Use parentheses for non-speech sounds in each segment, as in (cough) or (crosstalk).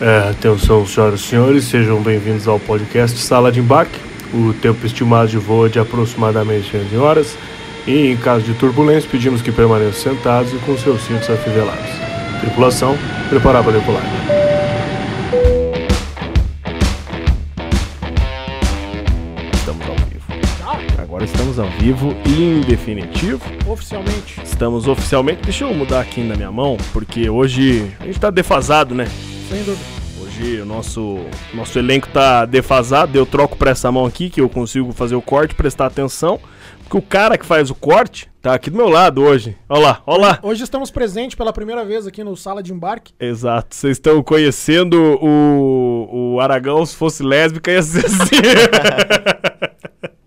É, atenção, senhoras e senhores, sejam bem-vindos ao podcast Sala de Embarque. O tempo estimado de voo é de aproximadamente 11 horas. E em caso de turbulência, pedimos que permaneçam sentados e com seus cintos afivelados. Tripulação, preparar para decolar. Estamos ao vivo. Agora estamos ao vivo e em definitivo. Oficialmente. Estamos oficialmente. Deixa eu mudar aqui na minha mão, porque hoje a gente tá defasado, né? Sem dúvida. Hoje o nosso, nosso elenco tá defasado. Eu troco pra essa mão aqui que eu consigo fazer o corte, prestar atenção. Porque o cara que faz o corte tá aqui do meu lado hoje. Olha lá, olha lá. Hoje estamos presentes pela primeira vez aqui no Sala de Embarque. Exato, vocês estão conhecendo o, o Aragão se fosse lésbica ia ser assim. (laughs)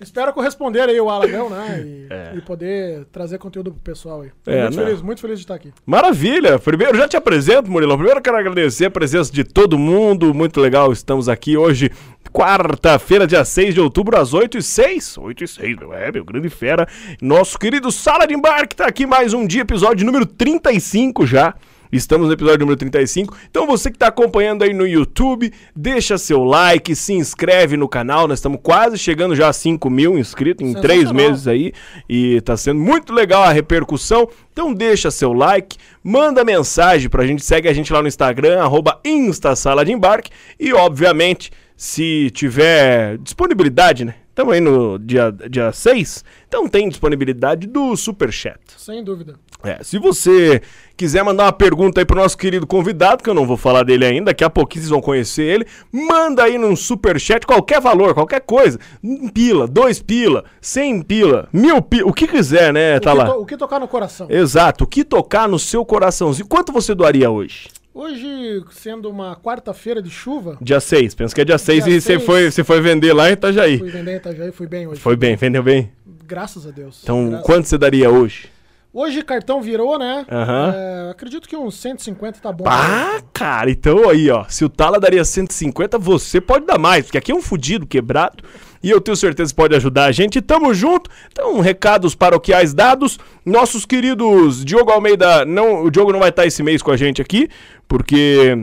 Espero corresponder aí o Alagão, né? E, (laughs) É. e poder trazer conteúdo pro pessoal aí. É, muito não. feliz, muito feliz de estar aqui. Maravilha! Primeiro, já te apresento, Murilão. Primeiro, quero agradecer a presença de todo mundo. Muito legal, estamos aqui hoje, quarta-feira, dia 6 de outubro, às 8 e 6 8 e 6, meu, é, meu grande fera. Nosso querido Sala de Embarque tá aqui mais um dia, episódio número 35 já. Estamos no episódio número 35. Então você que está acompanhando aí no YouTube, deixa seu like, se inscreve no canal. Nós estamos quase chegando já a 5 mil inscritos em três meses aí. E tá sendo muito legal a repercussão. Então deixa seu like, manda mensagem pra gente, segue a gente lá no Instagram, arroba Instasala de Embarque. E obviamente, se tiver disponibilidade, né? Estamos aí no dia, dia 6, então tem disponibilidade do Superchat. Sem dúvida. É, se você quiser mandar uma pergunta aí pro nosso querido convidado, que eu não vou falar dele ainda, daqui a pouquinho vocês vão conhecer ele, manda aí num superchat qualquer valor, qualquer coisa. Um pila, dois pila, cem pila, mil pila, o que quiser, né, O, tá que lá. to- o que tocar no coração? Exato, o que tocar no seu coraçãozinho. Quanto você doaria hoje? Hoje, sendo uma quarta-feira de chuva, Dia 6, pensa que é dia 6 Dia e você foi, você foi vender lá em Itajaí. fui vender em Itajaí, fui bem hoje. Foi bem, vendeu bem. Graças a Deus. Então, Graças- quanto você daria hoje? Hoje cartão virou, né? Aham. É, acredito que uns 150 tá bom. Ah, cara, então aí, ó. Se o Tala daria 150, você pode dar mais, porque aqui é um fudido quebrado. E eu tenho certeza que pode ajudar a gente. Tamo junto. Então, recados paroquiais dados. Nossos queridos Diogo Almeida. Não, o Diogo não vai estar esse mês com a gente aqui, porque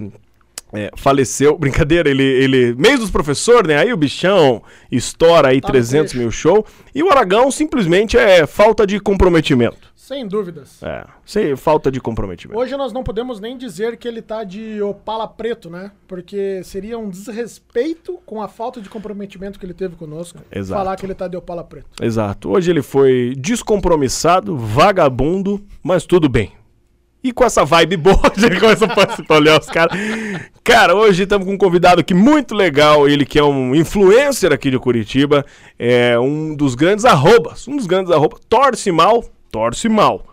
é, faleceu. (laughs) Brincadeira, ele, ele. Mês dos professores, né? Aí o bichão estoura aí Tá no 300 trecho. mil show. E o Aragão simplesmente é falta de comprometimento. Sem dúvidas. É, sem falta de comprometimento. Hoje nós não podemos nem dizer que ele tá de opala preto, né? Porque seria um desrespeito com a falta de comprometimento que ele teve conosco. Exato. Falar que ele tá de opala preto. Exato. Hoje ele foi descompromissado, vagabundo, mas tudo bem. E com essa vibe boa, (laughs) a gente começa a participar, olhar os caras. Cara, hoje estamos com um convidado aqui muito legal, ele que é um influencer aqui de Curitiba, é um dos grandes arrobas, um dos grandes arrobas, torce mal, torce mal.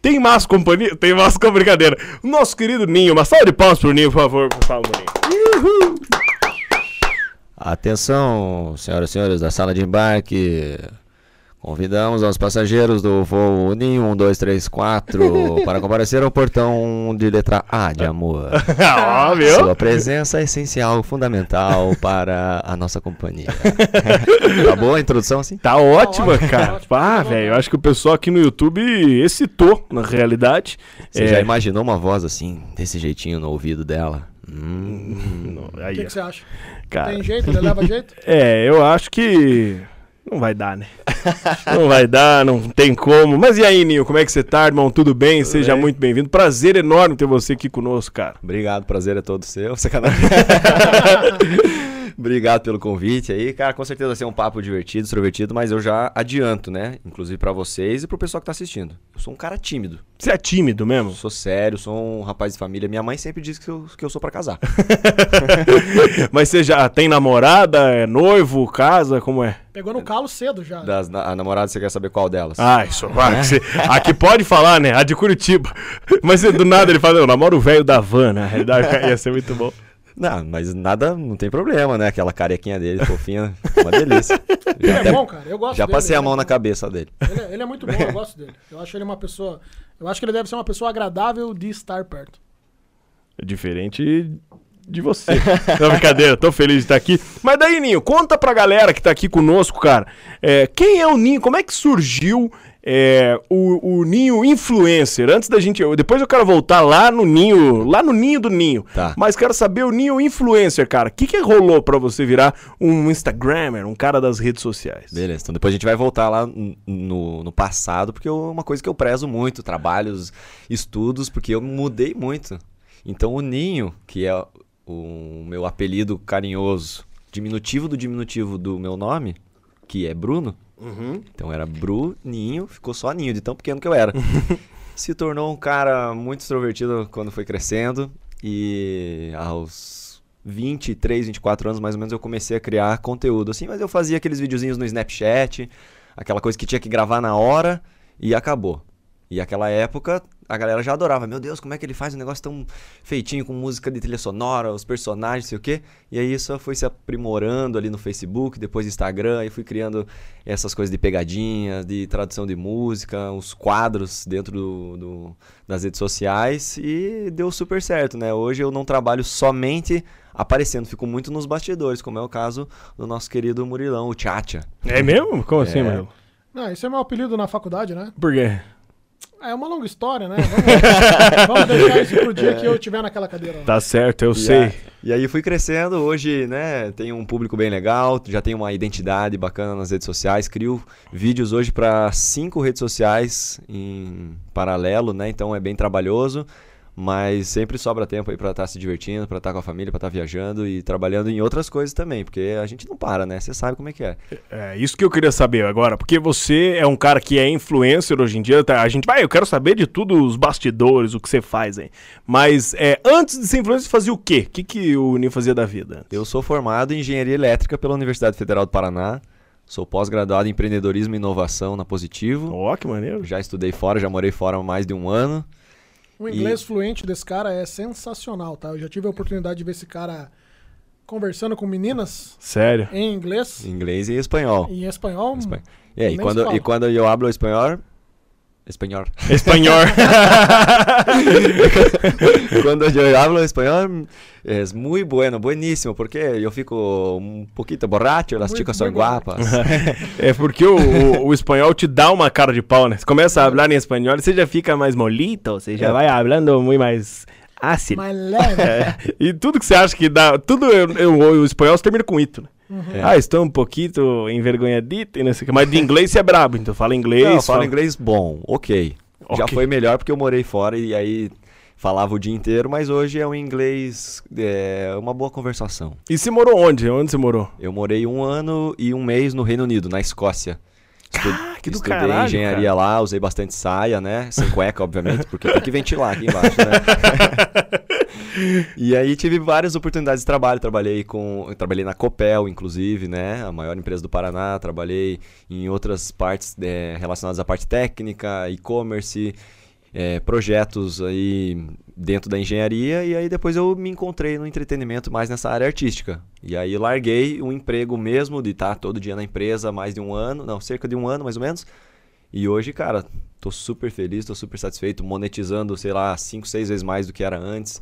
Tem mais companhia? Tem mais com brincadeira. Nosso querido Ninho, uma salva de palmas pro Ninho, por favor, por favor, Ninho. Atenção, senhoras e senhores da sala de embarque. Convidamos aos passageiros do voo Ninho 1234 (laughs) para comparecer ao portão de letra A de amor. Ó, (laughs) viu? Sua presença é essencial, fundamental para a nossa companhia. (laughs) tá boa a introdução assim? Tá ótima, ótimo, cara. tá. Ah, velho, eu acho que o pessoal aqui no YouTube excitou, na realidade. Você É, já imaginou uma voz assim, desse jeitinho no ouvido dela? Hum, não, O aí, que, que você acha? cara. Tem jeito? Ele leva jeito? É, eu acho que não vai dar, né? não vai dar, não tem como. Mas e aí, Ninho, como é que você tá, irmão? Tudo bem? Seja bem. muito bem-vindo. Prazer enorme ter você aqui conosco, cara. Obrigado, prazer é todo seu. Sacanagem. (laughs) Obrigado pelo convite aí. Cara, com certeza vai ser um papo divertido, extrovertido, mas eu já adianto, né? Inclusive pra vocês e pro pessoal que tá assistindo. Eu sou um cara tímido. Você é tímido mesmo? sou sério, sou um rapaz de família. Minha mãe sempre diz que eu, que eu sou pra casar. (laughs) Mas você já tem namorada, é noivo, casa, como é? Pegou no calo cedo já. Das na- a namorada, você quer saber qual delas? Ah, isso, vai, você- aqui pode falar, né? A de Curitiba. Mas do nada ele fala, eu namoro o velho da van, na realidade (laughs) ia ser muito bom. Não, mas nada, não tem problema, né? Aquela carequinha dele, fofinha, uma delícia. Ele Já, (laughs) é até- bom, cara. Eu gosto já dele. passei a Ele mão é na bom. cabeça dele. Ele é, ele é muito bom, eu gosto dele. Eu acho ele uma pessoa. Eu acho que ele deve ser uma pessoa agradável de estar perto. Diferente de você. (laughs) Não, brincadeira, tô feliz de estar aqui. Mas daí, Ninho, conta pra galera que tá aqui conosco, cara. é, quem é o Ninho? Como é que surgiu é, o, o Ninho Influencer? Antes da gente. Depois eu quero voltar lá no Ninho, lá no Ninho do Ninho. Tá. Mas quero saber o Ninho Influencer, cara. O que, que rolou pra você virar um Instagrammer, um cara das redes sociais? Beleza, então depois a gente vai voltar lá no, no passado, porque é uma coisa que eu prezo muito, trabalhos, estudos, porque eu mudei muito. Então o Ninho, que é o meu apelido carinhoso, diminutivo do diminutivo do meu nome, que é Bruno, então era Bruninho, ficou só Ninho, de tão pequeno que eu era. (laughs) Se tornou um cara muito extrovertido quando foi crescendo e aos 23, 24 anos mais ou menos eu comecei a criar conteúdo assim, mas eu fazia aqueles videozinhos no Snapchat, aquela coisa que tinha que gravar na hora e acabou. E aquela época a galera já adorava. Meu Deus, como é que ele faz um negócio tão feitinho com música de trilha sonora, os personagens, sei o quê. E aí isso foi se aprimorando ali no Facebook, depois Instagram, e fui criando essas coisas de pegadinha, de tradução de música, os quadros dentro do, do- das redes sociais e deu super certo, né? Hoje eu não trabalho somente aparecendo, fico muito nos bastidores, como é o caso do nosso querido Murilão, o Tchatcha. É mesmo? Como assim, É. mano? Não, esse é meu apelido na faculdade, né? Por quê? É uma longa história, né? Vamos, (laughs) vamos deixar isso pro dia que eu estiver naquela cadeira. lá. Tá certo, eu E sei. a- E aí fui crescendo, hoje, né, tenho um público bem legal, já tenho uma identidade bacana nas redes sociais, crio vídeos hoje para cinco redes sociais em paralelo, né? Então é bem trabalhoso, mas sempre sobra tempo aí para estar se divertindo, para estar com a família, para estar viajando e trabalhando em outras coisas também, porque a gente não para, né? Você sabe como é que é. É isso que eu queria saber agora, porque você é um cara que é influencer hoje em dia, tá? a gente vai, eu quero saber de tudo, os bastidores, o que você faz aí. Mas é, antes de ser influencer, você fazia o quê? O que, que o Ninho fazia da vida? antes? Eu sou formado em Engenharia Elétrica pela Universidade Federal do Paraná, sou pós-graduado em Empreendedorismo e Inovação na Positivo. Ó, que maneiro. Já estudei fora, já morei fora há mais de um ano. O inglês fluente desse cara é sensacional, tá? Eu já tive a oportunidade de ver esse cara conversando com meninas Sério. em inglês Inglês e espanhol. e em espanhol. Espan- E quando, e quando eu hablo espanhol... Espanhol. Espanhol. (laughs) quando eu hablo espanhol, é muy bueno, bueníssimo, porque eu fico um pouquinho borracho, as chicas são guapas. (laughs) é porque o, o- o espanhol te dá uma cara de pau, né? Você começa a falar em espanhol, você já fica mais molito, você já É. vai falando muito mais ácido. Mais leve. (laughs) É, e tudo que você acha que dá. Tudo eu, eu- o espanhol você termina com ito, né? É. Ah, estou um pouquinho envergonhadito e não sei o que. Mas de inglês você é brabo, então fala inglês. Não, eu fala- inglês bom, ok. Já foi melhor porque eu morei fora e aí falava o dia inteiro, mas hoje é um inglês, é uma boa conversação. E você morou onde? Onde você morou? Eu morei um ano e um mês no Reino Unido, na Escócia. Estu- Ah, que do Estudei caralho, engenharia lá, usei bastante saia, né? Sem cueca, obviamente, porque tem que ventilar aqui embaixo, né? (laughs) e aí tive várias oportunidades de trabalho. Trabalhei com. Trabalhei na Copel, inclusive, né? A maior empresa do Paraná. Trabalhei em outras partes é, relacionadas à parte técnica, e-commerce. é, projetos aí dentro da engenharia e aí depois eu me encontrei no entretenimento mais nessa área artística. E aí larguei o emprego mesmo de estar todo dia na empresa mais de um ano, não, cerca de um ano mais ou menos. E hoje, cara, tô super feliz, tô super satisfeito, monetizando, sei lá, cinco, seis vezes mais do que era antes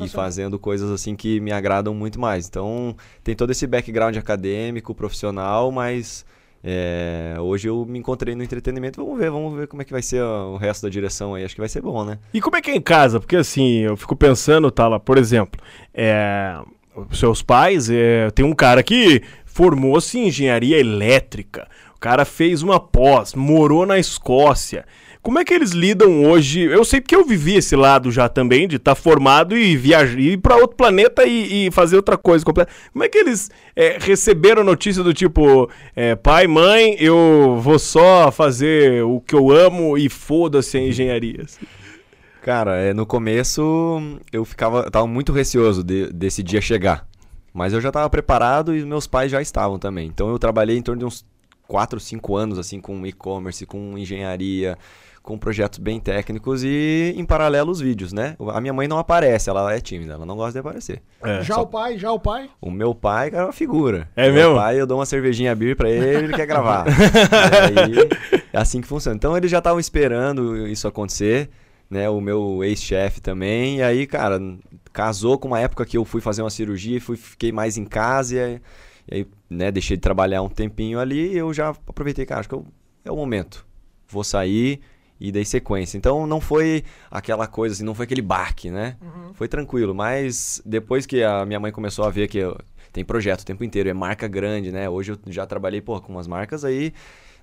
e fazendo coisas assim que me agradam muito mais. Então, tem todo esse background acadêmico, profissional, mas é, hoje eu me encontrei no entretenimento. Vamos ver, vamos ver como é que vai ser o resto da direção aí. Acho que vai ser bom, né? E como é que é em casa? Porque assim, eu fico pensando, lá, por exemplo, é, seus pais, é, tem um cara que formou-se em engenharia elétrica. O cara fez uma pós, morou na Escócia. Como é que eles lidam hoje? Eu sei porque eu vivi esse lado já também, de estar formado e viajar, ir para outro planeta e, e fazer outra coisa completa. Como é que eles é, receberam notícia do tipo, é, pai, mãe, eu vou só fazer o que eu amo e foda-se a engenharia? Cara, é, no começo eu ficava, tava muito receoso de- desse dia chegar. Mas eu já estava preparado e meus pais já estavam também. Então eu trabalhei em torno de uns 4, 5 anos assim com e-commerce, com engenharia, com projetos bem técnicos e em paralelo os vídeos, né? A minha mãe não aparece, ela é tímida, ela não gosta de aparecer. É. Já o pai, já o pai. O meu pai cara, é uma figura. É meu mesmo? pai, eu dou uma cervejinha beer pra ele, ele quer gravar. (laughs) e aí, é assim que funciona. Então eles já estavam esperando isso acontecer, né? O meu ex-chefe também. E aí, cara, casou com uma época que eu fui fazer uma cirurgia e fui, fiquei mais em casa e aí, e aí, né, deixei de trabalhar um tempinho ali e eu já aproveitei, cara, acho que eu, é o momento. Vou sair e dei sequência. Então não foi aquela coisa assim, não foi aquele baque, né? Foi tranquilo, mas depois que a minha mãe começou a ver que eu, tem projeto o tempo inteiro, é marca grande, né? Hoje eu já trabalhei, pô, com umas marcas aí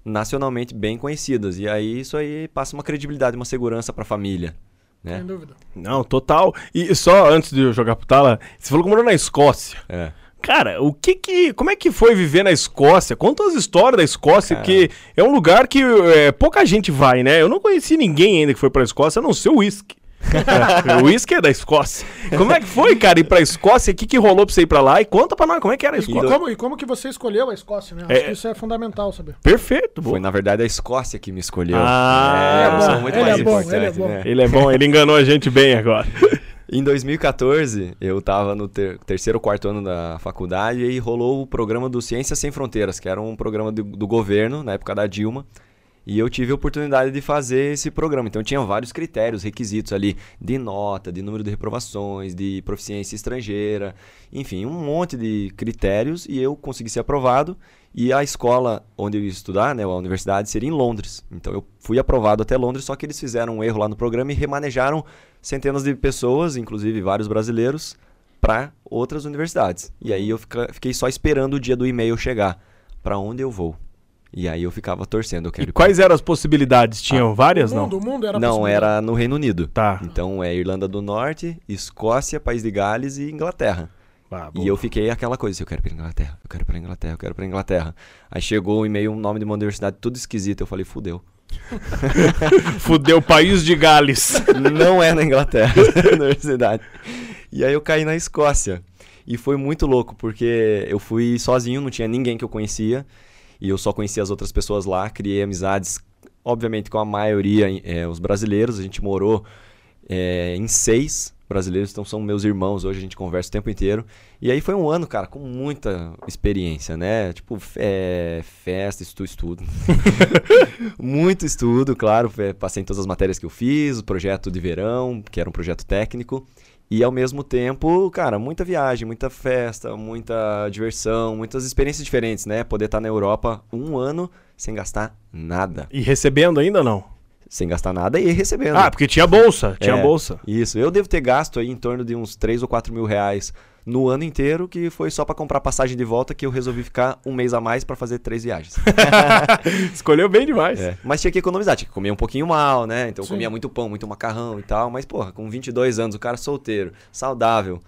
nacionalmente bem conhecidas. E aí isso aí passa uma credibilidade, uma segurança pra família, né? Sem dúvida. Não, total. E só antes de eu jogar pro Tala, você falou que morou na Escócia. É. Cara, o que que. Como é que foi viver na Escócia? Conta as histórias da Escócia, Cara. que é um lugar que é, pouca gente vai, né? Eu não conheci ninguém ainda que foi pra Escócia, a não ser o uísque. (laughs) o uísque é da Escócia. Como é que foi, cara, ir pra Escócia? O que, que rolou pra você ir pra lá? E conta pra nós como é que era a E Escócia. como, e como que você escolheu a Escócia, né? Acho É. que isso é fundamental saber. Perfeito, boa. Foi, na verdade, a Escócia que me escolheu. Ah, é, ele é bom, muito ele mais é bom, importante, ele é bom. né? Ele é bom, ele enganou a gente bem agora. Em 2014, eu tava no ter- terceiro ou quarto ano da faculdade e rolou o programa do Ciências Sem Fronteiras, que era um programa do, do governo, na época da Dilma. E eu tive a oportunidade de fazer esse programa. Então tinha vários critérios, requisitos ali de nota, de número de reprovações, de proficiência estrangeira, enfim, um monte de critérios e eu consegui ser aprovado. E a escola onde eu ia estudar, né, a universidade, seria em Londres. Então eu fui aprovado até Londres, só que eles fizeram um erro lá no programa e remanejaram centenas de pessoas, inclusive vários brasileiros, para outras universidades. E aí eu fica- fiquei só esperando o dia do e-mail chegar, para onde eu vou. E aí eu ficava torcendo, eu quero E quais eram as possibilidades? Tinham várias, o não? mundo, o mundo era Não, era no Reino Unido. Tá. Então é Irlanda do Norte, Escócia, País de Gales e Inglaterra. Ah, E eu fiquei aquela coisa, eu quero ir pra Inglaterra, eu quero ir pra Inglaterra, eu quero ir pra Inglaterra. Aí chegou o e-mail, um nome de uma universidade tudo esquisito, eu falei, fudeu. (laughs) Fudeu país de Gales. Não é na Inglaterra, (laughs) a universidade. E aí eu caí na Escócia. E foi muito louco, porque eu fui sozinho, não tinha ninguém que eu conhecia. E eu só conhecia as outras pessoas lá, criei amizades, obviamente com a maioria, eh, os brasileiros. A gente morou eh, em seis brasileiros, então são meus irmãos. Hoje a gente conversa o tempo inteiro. E aí foi um ano, cara, com muita experiência, né? Tipo, eh, festa, estudo, estudo. (laughs) Muito estudo, claro. eh, Passei em todas as matérias que eu fiz, o projeto de verão, que era um projeto técnico. E ao mesmo tempo, cara, muita viagem, muita festa, muita diversão, muitas experiências diferentes, né? Poder estar na Europa um ano sem gastar nada. E recebendo ainda não? Sem gastar nada e recebendo. Ah, porque tinha bolsa, tinha É, bolsa. Isso, eu devo ter gasto aí em torno de uns 3 ou 4 mil reais no ano inteiro, que foi só pra comprar passagem de volta, que eu resolvi ficar um mês a mais pra fazer três viagens. (laughs) Escolheu bem demais. É, Mas tinha que economizar, tinha que comer um pouquinho mal, né? Então comia muito pão, muito macarrão e tal. Mas, porra, com 22 anos, o cara solteiro, saudável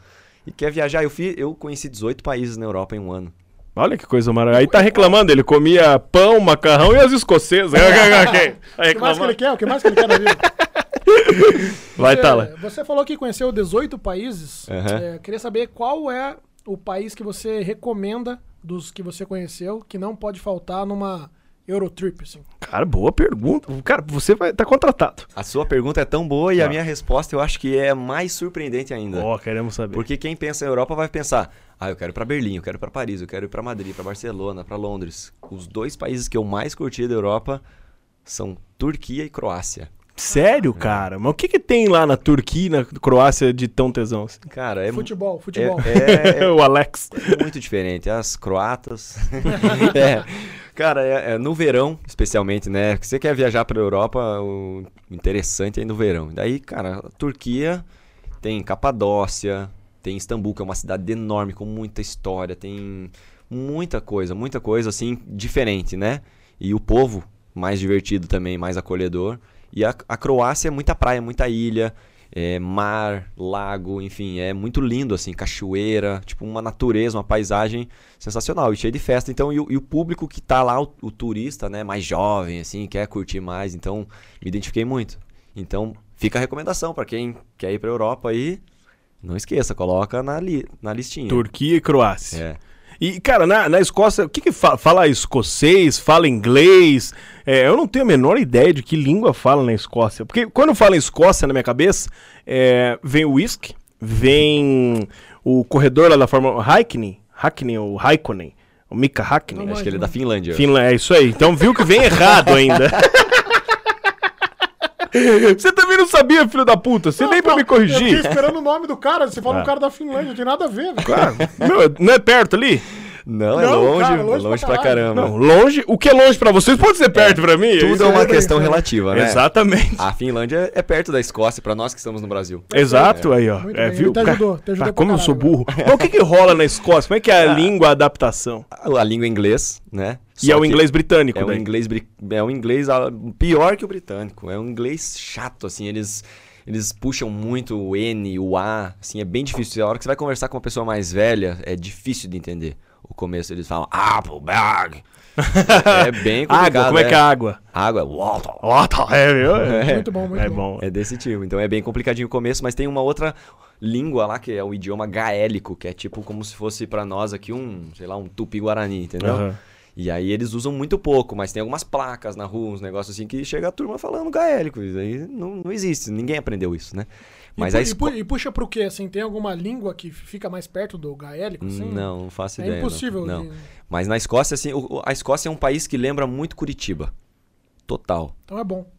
e quer viajar. Eu, fui, eu conheci 18 países na Europa em um ano. Olha que coisa maravilhosa. Aí tá reclamando, ele comia pão, macarrão e as escocesas. (laughs) Tá (laughs) O que mais que ele quer? O que mais que ele quer na vida? (laughs) Vai, Você- Tala. Você falou que conheceu 18 países. Aham. É, queria saber qual é o país que você recomenda dos que você conheceu que não pode faltar numa Eurotrip, assim. Cara, boa pergunta. Cara, você vai tá contratado. A sua pergunta é tão boa e Tá. a minha resposta eu acho que é mais surpreendente ainda. Ó, queremos saber. Porque quem pensa em Europa vai pensar: ah, eu quero ir pra Berlim, eu quero ir pra Paris, eu quero ir pra Madrid, pra Barcelona, pra Londres. Os dois países que eu mais curti da Europa são Turquia e Croácia. Sério, cara? Mas o que que tem lá na Turquia e na Croácia de tão tesão? assim? Cara, é, futebol, futebol. é, (laughs) é, o Alex. É muito diferente. As croatas. (laughs) é. Cara, é, é no verão, especialmente, né? Você quer viajar pra Europa, o interessante é no verão. Daí, cara, a Turquia tem Capadócia, tem Istambul, que é uma cidade enorme, com muita história, tem muita coisa, muita coisa assim, diferente, né? E o povo mais divertido também, mais acolhedor. E a, a Croácia é muita praia, muita ilha, é, mar, lago, enfim, é muito lindo assim, cachoeira, tipo uma natureza, uma paisagem sensacional e cheio de festa. Então, e, o- e o público que tá lá, o, o turista, né, mais jovem, assim, quer curtir mais, então me identifiquei muito. Então, fica a recomendação para quem quer ir para Europa aí, não esqueça, coloca na, li, na listinha. Turquia e Croácia. É. E, cara, na, na Escócia, o que que fala? Fala escocês? Fala inglês? É, eu não tenho a menor ideia de que língua fala na Escócia. Porque quando em Escócia na minha cabeça, é, vem o whisky, vem o corredor lá da Fórmula Hackney, Hackney ou Raikkonen, o Mika Hackney. Não Acho que ele é da Finlândia. Finlândia, é isso aí. Então viu que vem errado ainda. (laughs) Você também não sabia, filho da puta. Você nem pra me Eu fiquei corrigir. esperando o nome do cara. Você fala Ah. um cara da Finlândia, não tem nada a ver, velho. Cara, meu, não é perto ali? Não, é Não, longe, cara, longe, longe pra pra caramba. Não, longe. O que é longe pra vocês pode ser perto pra mim. Tudo é uma é bem questão relativa, né? Exatamente. A Finlândia é perto da Escócia, pra nós que estamos no Brasil. Exato, aí, ó. Muito É, bem, viu? ele te ajudou, te ajudou pra como eu sou caralho, burro. Mas o que que rola na Escócia? Como é que é a língua, a adaptação? A, a língua é inglês, né? E é o inglês britânico, É um inglês, é um inglês ah, pior que o britânico. É um inglês chato, assim. Eles, eles puxam muito o N, o A. Assim, é bem difícil. A hora que você vai conversar com uma pessoa mais velha, é difícil de entender. O começo eles falam apple bag. é bem (laughs) complicado. Água, como é que é a água? Água é water. Tá, é, viu? (laughs) É, Muito bom, muito é bom. bom. É desse tipo. Então é bem complicadinho o começo, mas tem uma outra língua lá que é o idioma gaélico, que é tipo como se fosse pra nós aqui um, sei lá, um tupi-guarani, entendeu? Aham. E aí eles usam muito pouco, mas tem algumas placas na rua, uns negócios assim que chega a turma falando gaélico. Isso aí não, não existe, ninguém aprendeu isso, né? Mas e, pu- e pu- e puxa pro quê? Assim, tem alguma língua que fica mais perto do gaélico? Assim? Não, não faço É ideia. não. impossível. Não. de- Mas na Escócia, assim, a Escócia é um país que lembra muito Curitiba. Total. Então é bom.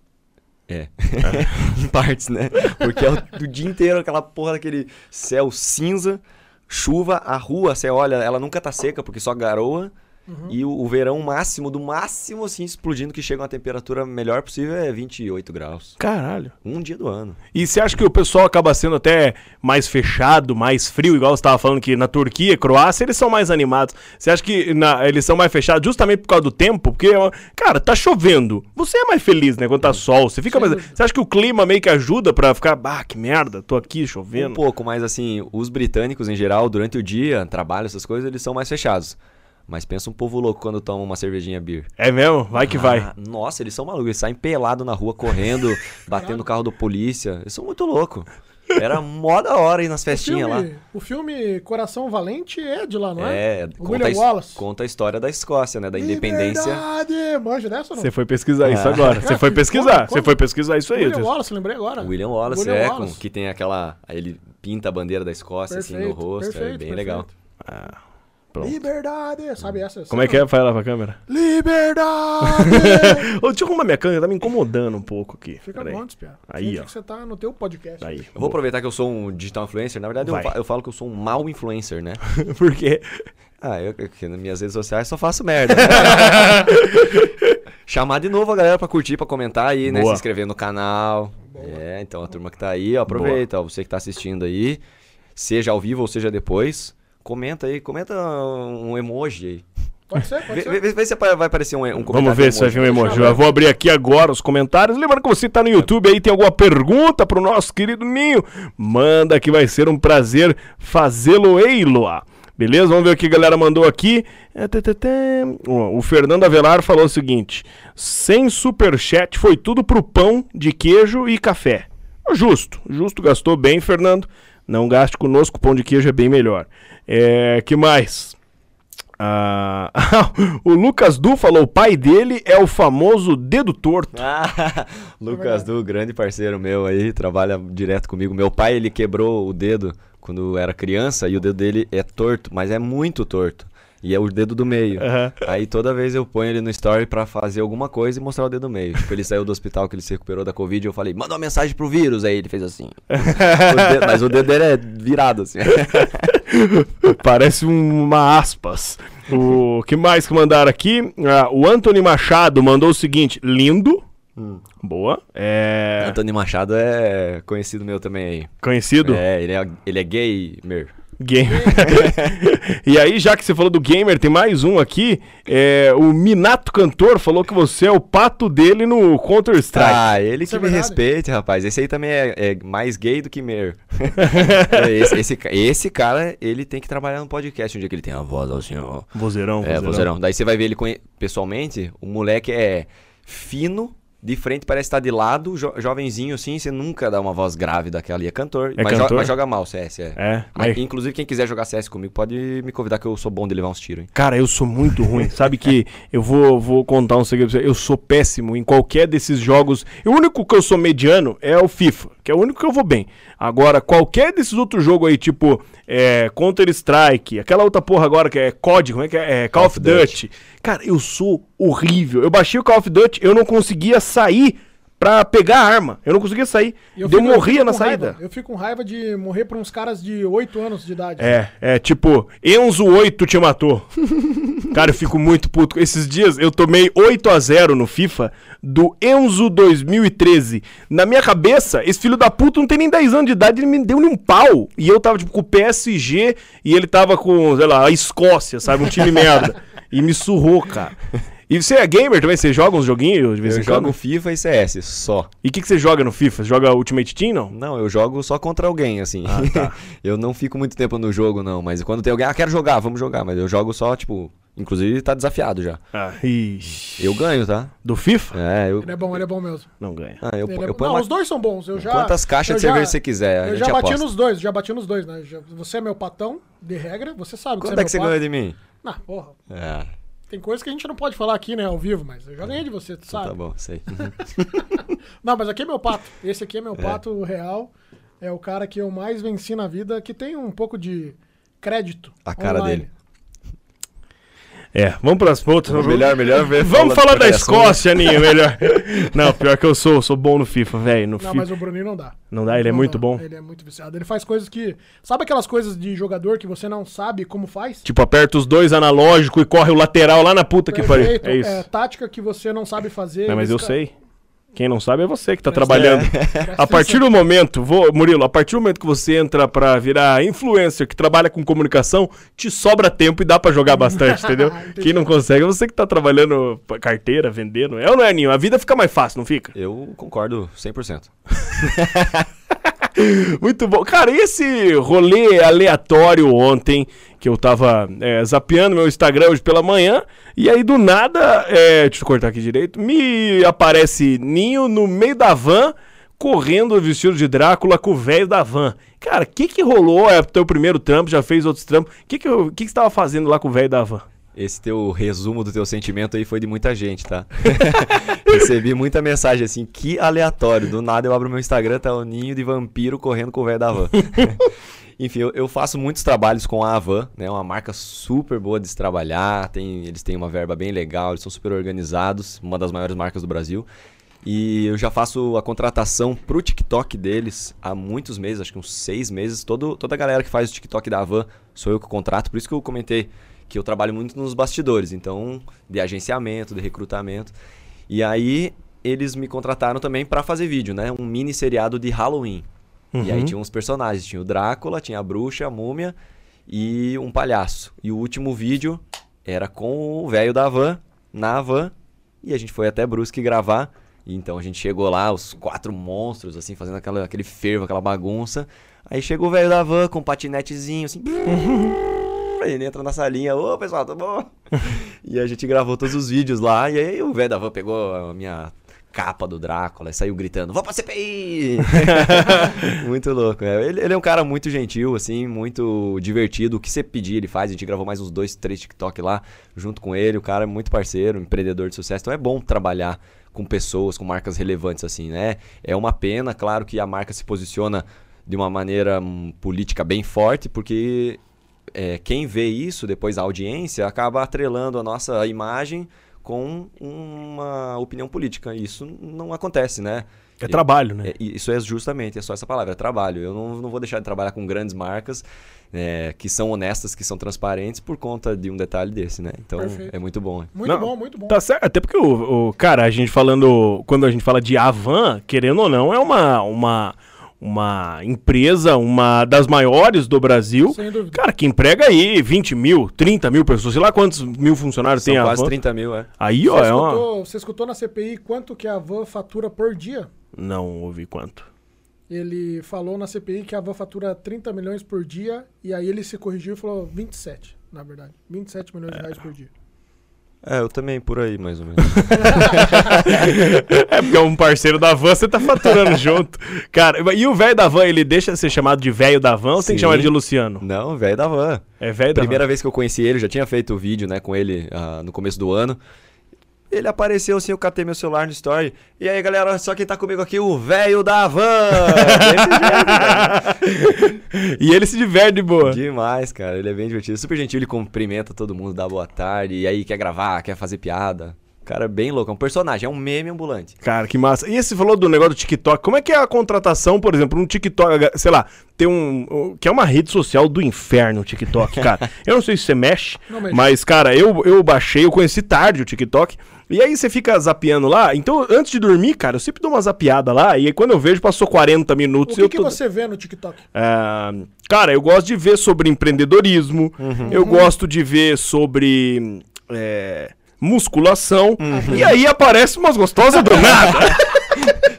É. (laughs) em partes, né? Porque é o, o dia inteiro aquela porra daquele céu cinza, chuva, a rua, você olha, ela nunca tá seca porque só garoa. Uhum. E o, o verão máximo, do máximo, assim, explodindo, que chega a uma temperatura melhor possível, é 28 graus. Caralho. Um dia do ano. E você acha que o pessoal acaba sendo até mais fechado, mais frio, igual você tava falando que na Turquia, Croácia, eles são mais animados. Você acha que na- eles são mais fechados justamente por causa do tempo? Porque, cara, tá chovendo. Você é mais feliz, né? Quando tá sol. Você fica mais. Você acha que o clima meio que ajuda pra ficar, ah, que merda, tô aqui Um chovendo. pouco, mas assim, os britânicos em geral, durante o dia, trabalho, essas coisas, eles são mais fechados. Mas pensa um povo louco quando toma uma cervejinha beer. É mesmo? Vai que vai. Ah, nossa, eles são malucos. Eles saem pelado na rua, correndo, (laughs) batendo o carro do polícia. Eles são muito loucos. Era mó da hora aí nas O festinhas lá. filme, o filme Coração Valente é de lá, não é? É, O conta, William Wallace. conta a história da Escócia, né? Da independência. Liberdade! Manja dessa ou não? Você foi pesquisar isso Ah. agora. Você foi (laughs) pesquisar. Você foi pesquisar isso aí. William William Wallace, lembrei agora. William Wallace, William é, Wallace. Com, que tem aquela. aí Ele pinta a bandeira da Escócia assim no Perfeito, rosto. é perfeito, bem perfeito. legal. Pronto. Liberdade! Sabe essa? Como é que é? Fala pra câmera. Liberdade! (laughs) Ô, deixa eu arrumar minha câmera, tá me incomodando um pouco aqui. Fica bom, Despiá. Aí, ó. que você tá no teu podcast. Aí. Eu vou aproveitar que eu sou um digital influencer. Na verdade, eu, Vai. fa- eu falo que eu sou um mau influencer, né? (laughs) Porque. Ah, eu que nas minhas redes sociais só faço merda. né? (laughs) Chamar de novo a galera pra curtir, pra comentar aí, né? Boa. Se inscrever no canal. É, então a turma que tá aí, ó, aproveita, ó, você que tá assistindo aí, seja ao vivo ou seja depois, comenta aí, comenta um emoji aí. Pode ser, pode Vê, ser. vê- vê- vê se vai aparecer um, um comentário. Vamos ver se vai vir um emoji. Eu vou abrir aqui agora os comentários. Lembrando que você tá no YouTube aí, tem alguma pergunta pro nosso querido Ninho? Manda que vai ser um prazer fazê-lo ei-lo. Beleza? Vamos ver o que a galera mandou aqui. É, O Fernando Avelar falou o seguinte: sem superchat foi tudo pro pão de queijo e café. Justo, justo, gastou bem, Fernando. Não gaste conosco, pão de queijo é bem melhor. É, que mais? Ah, (laughs) o Lucas Du falou: o pai dele é o famoso dedo torto. Ah, (laughs) Lucas Du, grande parceiro meu aí, trabalha direto comigo. Meu pai, ele quebrou o dedo quando era criança e o dedo dele é torto, mas é muito torto. E é o dedo do meio. Aham. Aí toda vez eu ponho ele no story pra fazer alguma coisa e mostrar o dedo do meio. Tipo, ele saiu do hospital que ele se recuperou da Covid, eu falei, manda uma mensagem pro vírus. Aí ele fez assim. (laughs) O dedo- mas o dedo dele é virado, assim. (laughs) Parece um- uma aspas. O que mais que mandaram aqui? Ah, o Anthony Machado mandou o seguinte: lindo. Boa. É. Antônio Machado é conhecido meu também aí. Conhecido? É, ele é, ele é gamer. Gamer. (laughs) e aí, já que você falou do gamer, tem mais um aqui. É, o Minato Cantor falou que você é o pato dele no Counter-Strike. Ah, ele Isso que é me verdade? respeite, rapaz. Esse aí também é, é mais gay do que mer. (laughs) esse, esse, ca- esse cara, ele tem que trabalhar no podcast um dia que ele tem a voz assim, ó. Vozeirão, É, vozeirão. Daí você vai ver ele pessoalmente, o moleque é fino, de frente parece estar de lado, jo- jovenzinho assim, você nunca dá uma voz grave daquela. E é cantor, É mas, jo- cantor? mas joga mal CS, é. É, Mas, inclusive, quem quiser jogar CS comigo, pode me convidar que eu sou bom de levar uns tiros, hein? Cara, eu sou muito ruim. Sabe que (laughs) eu vou, vou contar um segredo pra você. Eu sou péssimo em qualquer desses jogos. O único que eu sou mediano é o FIFA, que é o único que eu vou bem. Agora, qualquer desses outros jogos aí, tipo é, Counter-Strike, aquela outra porra agora que é COD, como é que é? É, Call, of Duty. Cara, eu sou horrível. Eu baixei o Call of Duty, eu não conseguia sair pra pegar a arma. Eu não conseguia sair. Eu, fico- eu morria fico na saída. raiva. Eu fico com raiva de morrer pra uns caras de 8 anos de idade. É, é tipo, Enzo 8 te matou. (laughs) Cara, eu fico muito puto. Esses dias eu tomei 8 a 0 no FIFA do Enzo 2013. Na minha cabeça, esse filho da puta não tem nem 10 anos de idade, ele me deu um pau. E eu tava, tipo, com o PSG e ele tava com, sei lá, a Escócia, sabe? Um time merda. (laughs) E me surrou, cara. E você é gamer também? Você joga uns joguinhos de vez Eu em quando? jogo FIFA e CS, só. E o que, que você joga no FIFA? Você joga Ultimate Team, não? Não, eu jogo só contra alguém, assim. Ah, tá. (laughs) eu não fico muito tempo no jogo, não. Mas quando tem alguém, ah, quero jogar, vamos jogar. Mas eu jogo só, tipo. Inclusive tá desafiado já. Ah, ixi. Eu ganho, tá? Do FIFA? É, eu. Ele é bom, ele é bom mesmo. Não ganha. Ah, eu, Ele eu é... ponho Não, uma- os dois são bons. Eu já, Quantas caixas eu de já- cerveja você quiser, a Eu gente já bati aposta. nos dois, já bati nos dois, né? Já- Você é meu patão, de regra, você sabe que Quanto você é que você pato. de mim? Ah, porra. É, Tem coisas que a gente não pode falar aqui, né, ao vivo, mas eu já ganhei de você, tu sabe? tá bom, sei. (laughs) Não, mas aqui é meu pato. Esse aqui é meu pato real. É o cara que eu mais venci na vida, que tem um pouco de crédito. A cara online. dele. É, vamos para as outras. melhor, melhor ver. Vamos falar da Escócia, (laughs) Ninho, melhor. Não, pior que eu sou, sou bom no FIFA, velho. No Não, FIFA. mas o Bruninho não dá. Não dá, ele é Não muito dá. bom. Ele é muito viciado. Ele faz coisas que. Sabe aquelas coisas de jogador que você não sabe como faz? Tipo, aperta os dois analógicos e corre o lateral lá na puta que pariu. Perfeito. É isso. É, tática que você não sabe fazer. Não, mas eu sei. Quem não sabe é você que tá Presta- trabalhando. Presta A partir do momento, vou, Murilo, a partir do momento que você entra pra virar influencer, que trabalha com comunicação, te sobra tempo e dá pra jogar bastante, (laughs) entendeu? Entendi. Quem não consegue é você que tá trabalhando pra carteira, vendendo. É ou não é, Ninho? A vida fica mais fácil, não fica? Eu concordo 100%. (laughs) Muito bom. Cara, esse rolê aleatório ontem, que eu tava é, zapeando meu Instagram hoje pela manhã, e aí do nada, é, deixa eu cortar aqui direito, me aparece Ninho no meio da van, correndo vestido de Drácula com o velho da van. Cara, o que que rolou? É teu primeiro trampo, já fez outros trampos. O que que, que que você tava fazendo lá com o velho da van? Esse teu resumo do teu sentimento aí foi de muita gente, tá? (laughs) Recebi muita mensagem assim, que aleatório. Do nada eu abro meu Instagram, tá o ninho de vampiro correndo com o velho da van. (laughs) Enfim, eu, eu faço muitos trabalhos com a Avan, né? Uma marca super boa de se trabalhar. Tem, eles têm uma verba bem legal, eles são super organizados, uma das maiores marcas do Brasil. E eu já faço a contratação pro TikTok deles há muitos meses, acho que uns seis meses. Todo, toda a galera que faz o TikTok da Avan sou eu que contrato, por isso que eu comentei que eu trabalho muito nos bastidores, então de agenciamento, de recrutamento. E aí eles me contrataram também para fazer vídeo, né? Um mini seriado de Halloween. E aí tinha uns personagens, tinha o Drácula, tinha a bruxa, a múmia e um palhaço. E o último vídeo era com o velho da van, na van, e a gente foi até Brusque gravar. E então a gente chegou lá, os quatro monstros, assim, fazendo aquela, aquele fervo, aquela bagunça. Aí chegou o velho da van com um patinetezinho, assim. (laughs) Ele entra na salinha, ô pessoal, tá bom? (laughs) e a gente gravou todos os vídeos lá. E aí o velho da van pegou a minha capa do Drácula e saiu gritando: Vou pra CPI! (laughs) muito louco. é. Ele, ele é um cara muito gentil, assim, muito divertido. O que você pedir, ele faz. A gente gravou mais uns dois, três TikTok lá junto com ele. O cara é muito parceiro, empreendedor de sucesso. Então é bom trabalhar com pessoas, com marcas relevantes, assim, né? É uma pena, claro, que a marca se posiciona de uma maneira hum, política bem forte, porque é, quem vê isso, depois a audiência, acaba atrelando a nossa imagem com uma opinião política. E isso não acontece, né? É trabalho, né? É, isso é justamente, é só essa palavra, é trabalho. Eu não, não vou deixar de trabalhar com grandes marcas é, que são honestas, que são transparentes por conta de um detalhe desse, né? Então Perfeito. é muito bom. Muito Não, bom, muito bom. Tá certo, até porque o, o- cara, a gente falando, quando a gente fala de Avan, querendo ou não, é uma uma uma empresa, uma das maiores do Brasil. Sem dúvida. Cara, que emprega aí 20 mil, 30 mil pessoas, sei lá quantos mil funcionários São tem a quase Avan. 30 mil, é. Aí, ó, você, é uma... escutou, você escutou na CPI quanto que a Van fatura por dia? Não ouvi quanto. Ele falou na CPI que a Van fatura 30 milhões por dia e aí ele se corrigiu e falou 27, na verdade. 27 milhões de reais por dia. É, eu também por aí, mais ou menos. (laughs) É porque é um parceiro da van, você tá faturando junto. Cara, e o velho da van, ele deixa de ser chamado de velho da van ou tem que Sim. chamar ele de Luciano? Não, velho da van. É velho da Primeira vez que eu conheci ele, já tinha feito o vídeo, né, com ele ah, no começo do ano. Ele apareceu assim, eu catei meu celular no story. E aí, galera, só quem tá comigo aqui, o velho da van. Jeito. (laughs) E ele se diverte de boa. Demais, cara. Ele é bem divertido. Super gentil, ele cumprimenta todo mundo, dá boa tarde. E aí, quer gravar, quer fazer piada. Cara, bem louco. É um personagem, é um meme ambulante. Cara, que massa. E você falou do negócio do TikTok. Como é que é a contratação, por exemplo, um TikTok, sei lá, tem um. Que é uma rede social do inferno, o TikTok, cara. (laughs) eu não sei se você mexe, Não mexo. mas, cara, eu, eu baixei, eu conheci tarde o TikTok. E aí você fica zapeando lá. Então, antes de dormir, cara, eu sempre dou uma zapeada lá. E aí quando eu vejo, passou 40 O minutos e que, eu que tô. você vê no TikTok? Ah, cara, eu gosto de ver sobre empreendedorismo, Uhum. eu gosto de ver sobre é, musculação, Uhum. e aí aparece umas gostosas do nada. (laughs)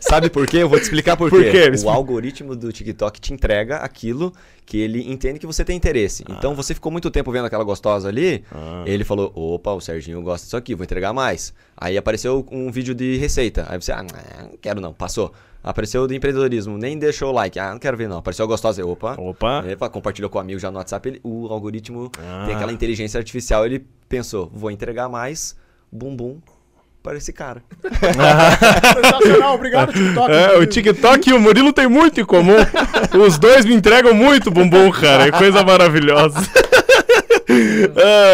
Sabe por quê? Eu vou te explicar por, Por quê. quê? O algoritmo do TikTok te entrega aquilo que ele entende que você tem interesse. Ah. Então você ficou muito tempo vendo aquela gostosa ali, ele falou: opa, o Serginho gosta disso aqui, vou entregar mais. Aí apareceu um vídeo de receita. Aí você, ah, não quero não, passou. Apareceu do empreendedorismo, nem deixou o like. Ah, não quero ver não. Apareceu a gostosa, opa. Opa. Epa, compartilhou com o amigo já no WhatsApp. ele- o algoritmo Ah. tem aquela inteligência artificial. Ele pensou: vou entregar mais bumbum para esse cara. (laughs) Sensacional, obrigado, TikTok. É, o TikTok e o Murilo tem muito em comum. (laughs) Os dois me entregam muito bumbum, cara. É coisa maravilhosa. (laughs)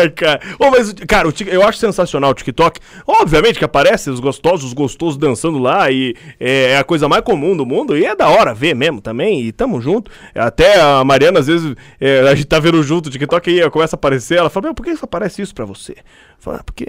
Ai, cara. Ô, mas, cara, eu acho sensacional o TikTok. Obviamente que aparece os gostosos, os gostosos dançando lá e é, é a coisa mais comum do mundo. E é da hora ver mesmo também. E tamo junto. Até a Mariana, às vezes, é, a gente tá vendo junto o TikTok e começa a aparecer. Ela fala, meu, por que aparece isso pra você? Fala, "Ah, porque,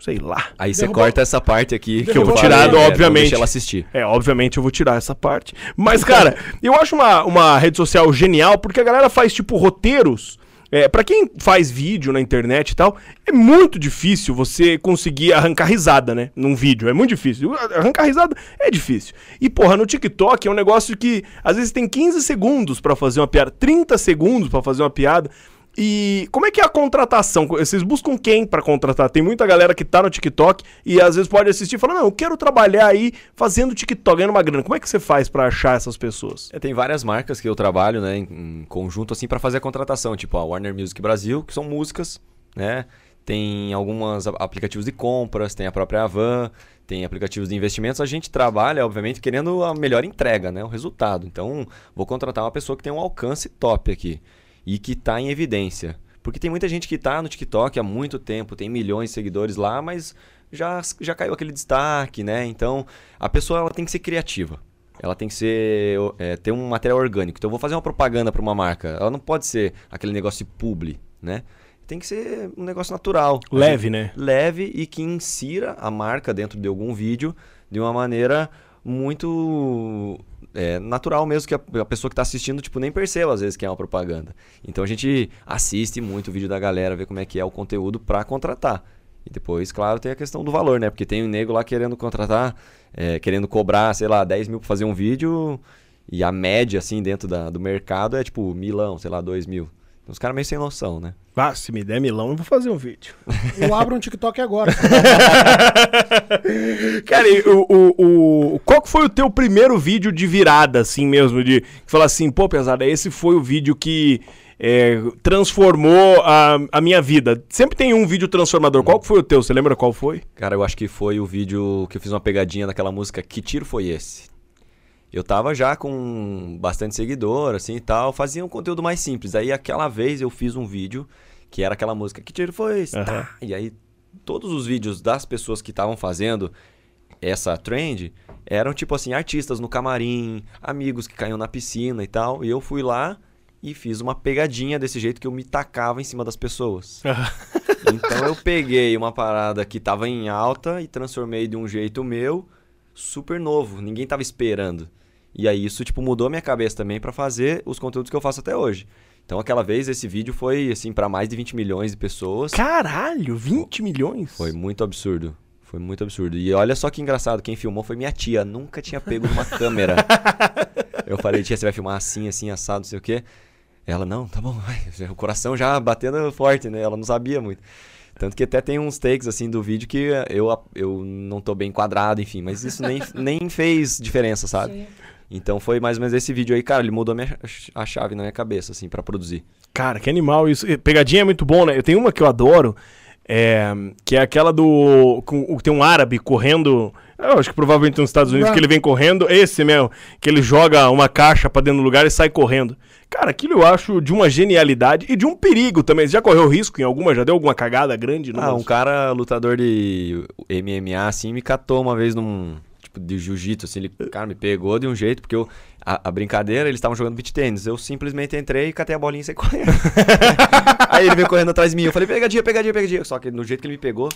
sei lá. Aí você corta essa parte aqui Que eu vou tirar? Não obviamente. deixa ela assistir. É, obviamente eu vou tirar essa parte. Mas, (laughs) cara, eu acho uma, uma rede social genial porque a galera faz, tipo, roteiros. É, para quem faz vídeo na internet e tal, é muito difícil você conseguir arrancar risada, né? Num vídeo. É muito difícil. Arrancar risada é difícil. E, porra, no TikTok é um negócio que às vezes tem 15 segundos pra fazer uma piada, 30 segundos pra fazer uma piada. E como é que é a contratação? Vocês buscam quem pra contratar? Tem muita galera que tá no TikTok e às vezes pode assistir e falar: Não, eu quero trabalhar aí fazendo TikTok, ganhando uma grana. Como é que você faz pra achar essas pessoas? É, tem várias marcas que eu trabalho, né, em, em conjunto assim para fazer a contratação, tipo a Warner Music Brasil, que são músicas, né? Tem alguns aplicativos de compras, tem a própria Avan, tem aplicativos de investimentos. A gente trabalha, obviamente, querendo a melhor entrega, né, o resultado. Então, vou contratar uma pessoa que tem um alcance top aqui e que está em evidência. Porque tem muita gente que está no TikTok há muito tempo, tem milhões de seguidores lá, mas já, já caiu aquele destaque, né? Então, a pessoa ela tem que ser criativa. Ela tem que ser é, ter um material orgânico. Então, eu vou fazer uma propaganda para uma marca. Ela não pode ser aquele negócio de publi, né? Tem que ser um negócio natural. Leve, né? Leve e que insira a marca dentro de algum vídeo de uma maneira muito é, natural mesmo, que a, pessoa que está assistindo tipo, nem perceba às vezes que é uma propaganda. Então a gente assiste muito o vídeo da galera, vê como é que é o conteúdo para contratar. E depois, claro, tem a questão do valor, né? Porque tem um nego lá querendo contratar, é, querendo cobrar, sei lá, 10 mil pra fazer um vídeo, e a média, assim, dentro da- do mercado é tipo milão, sei lá, 2 mil. Então, os caras meio sem noção, né? Ah, se me der milão, eu vou fazer um vídeo. (laughs) Eu abro um TikTok agora. (laughs) Cara, e o, o, o- qual que foi o teu primeiro vídeo de virada, assim mesmo? De que falar assim, pô, pesada, esse foi o vídeo que é, transformou a, a minha vida. Sempre tem um vídeo transformador. Qual que foi o teu? Você lembra qual foi? Cara, eu acho que foi o vídeo que eu fiz uma pegadinha daquela música Que Tiro Foi Esse? Eu tava já com bastante seguidor, assim e tal, fazia um conteúdo mais simples. Aí aquela vez eu fiz um vídeo que era aquela música Que Tiro Foi Esse? Aham. Tá. E aí todos os vídeos das pessoas que estavam fazendo essa trend eram tipo assim, artistas no camarim, amigos que caíam na piscina e tal. E eu fui lá e fiz uma pegadinha desse jeito que eu me tacava em cima das pessoas. (laughs) Então eu peguei uma parada que tava em alta e transformei de um jeito meu, super novo, ninguém tava esperando. E aí isso tipo mudou minha cabeça também pra fazer os conteúdos que eu faço até hoje. Então aquela vez esse vídeo foi assim pra mais de 20 milhões de pessoas. Caralho, 20 milhões? Foi muito absurdo. Foi muito absurdo. E olha só que engraçado, quem filmou foi minha tia. Nunca tinha pego numa (laughs) câmera. Eu falei, tia, você vai filmar assim, assim, assado, não sei o quê. Ela, não, tá bom, vai. (laughs) O coração já batendo forte, né? Ela não sabia muito. Tanto que até tem uns takes, assim, do vídeo que eu, eu não tô bem enquadrado, enfim. Mas isso nem, (laughs) nem fez diferença, sabe? Então foi mais ou menos esse vídeo aí, cara, ele mudou a, minha, a chave na minha cabeça, assim, pra produzir. Cara, que animal isso. Pegadinha é muito bom, né? Eu tenho uma que eu adoro, é, que é aquela do. Com, tem um árabe correndo Eu acho que provavelmente nos Estados Unidos Run. que ele vem correndo, esse mesmo, que ele joga uma caixa pra dentro do lugar e sai correndo. Cara, aquilo eu acho de uma genialidade e de um perigo também. Você já correu risco em alguma? Já deu alguma cagada grande? Ah, Não, um cara lutador de MMA, assim, me catou uma vez num. Tipo, de jiu-jitsu, assim. Ele, cara, me pegou de um jeito, porque eu, a, a brincadeira, eles estavam jogando beat tênis. Eu simplesmente entrei, catei a bolinha e saí (laughs) correndo. Aí ele veio correndo atrás de mim. Eu falei, pegadinha, pegadinha, pegadinha. Só que no jeito que ele me pegou,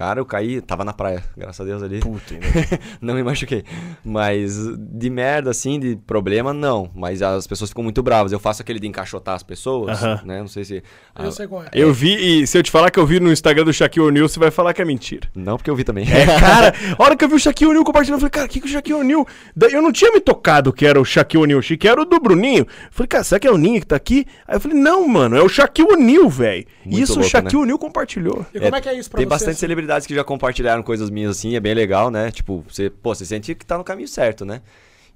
cara, eu caí, tava na praia, graças a Deus ali. Puta, né? (laughs) não me machuquei. Mas de merda, assim, de problema, não. Mas as pessoas ficam muito bravas. Eu faço aquele de encaixotar as pessoas, Aham. né? Não sei se. Eu ah, sei qual é. Eu vi, e se eu te falar que eu vi no Instagram do Shaquille O'Neal, você vai falar que é mentira. Não, porque eu vi também. É, (laughs) cara, a hora que eu vi o Shaquille O'Neal compartilhando, eu falei, cara, o que, que o Shaquille O'Neal... Daí Eu não tinha me tocado que era o Shaquille O'Neal, que era o do Bruninho. Eu falei, cara, será que é o Ninho que tá aqui? Aí eu falei, não, mano, é o Shaquille O'Neal, velho. Isso o louco, Shaquille né? O'Neal compartilhou. E como é, que é isso pra Tem você? bastante assim? Que já compartilharam coisas minhas assim, é bem legal, né? Tipo, você, pô, você sente que tá no caminho certo, né?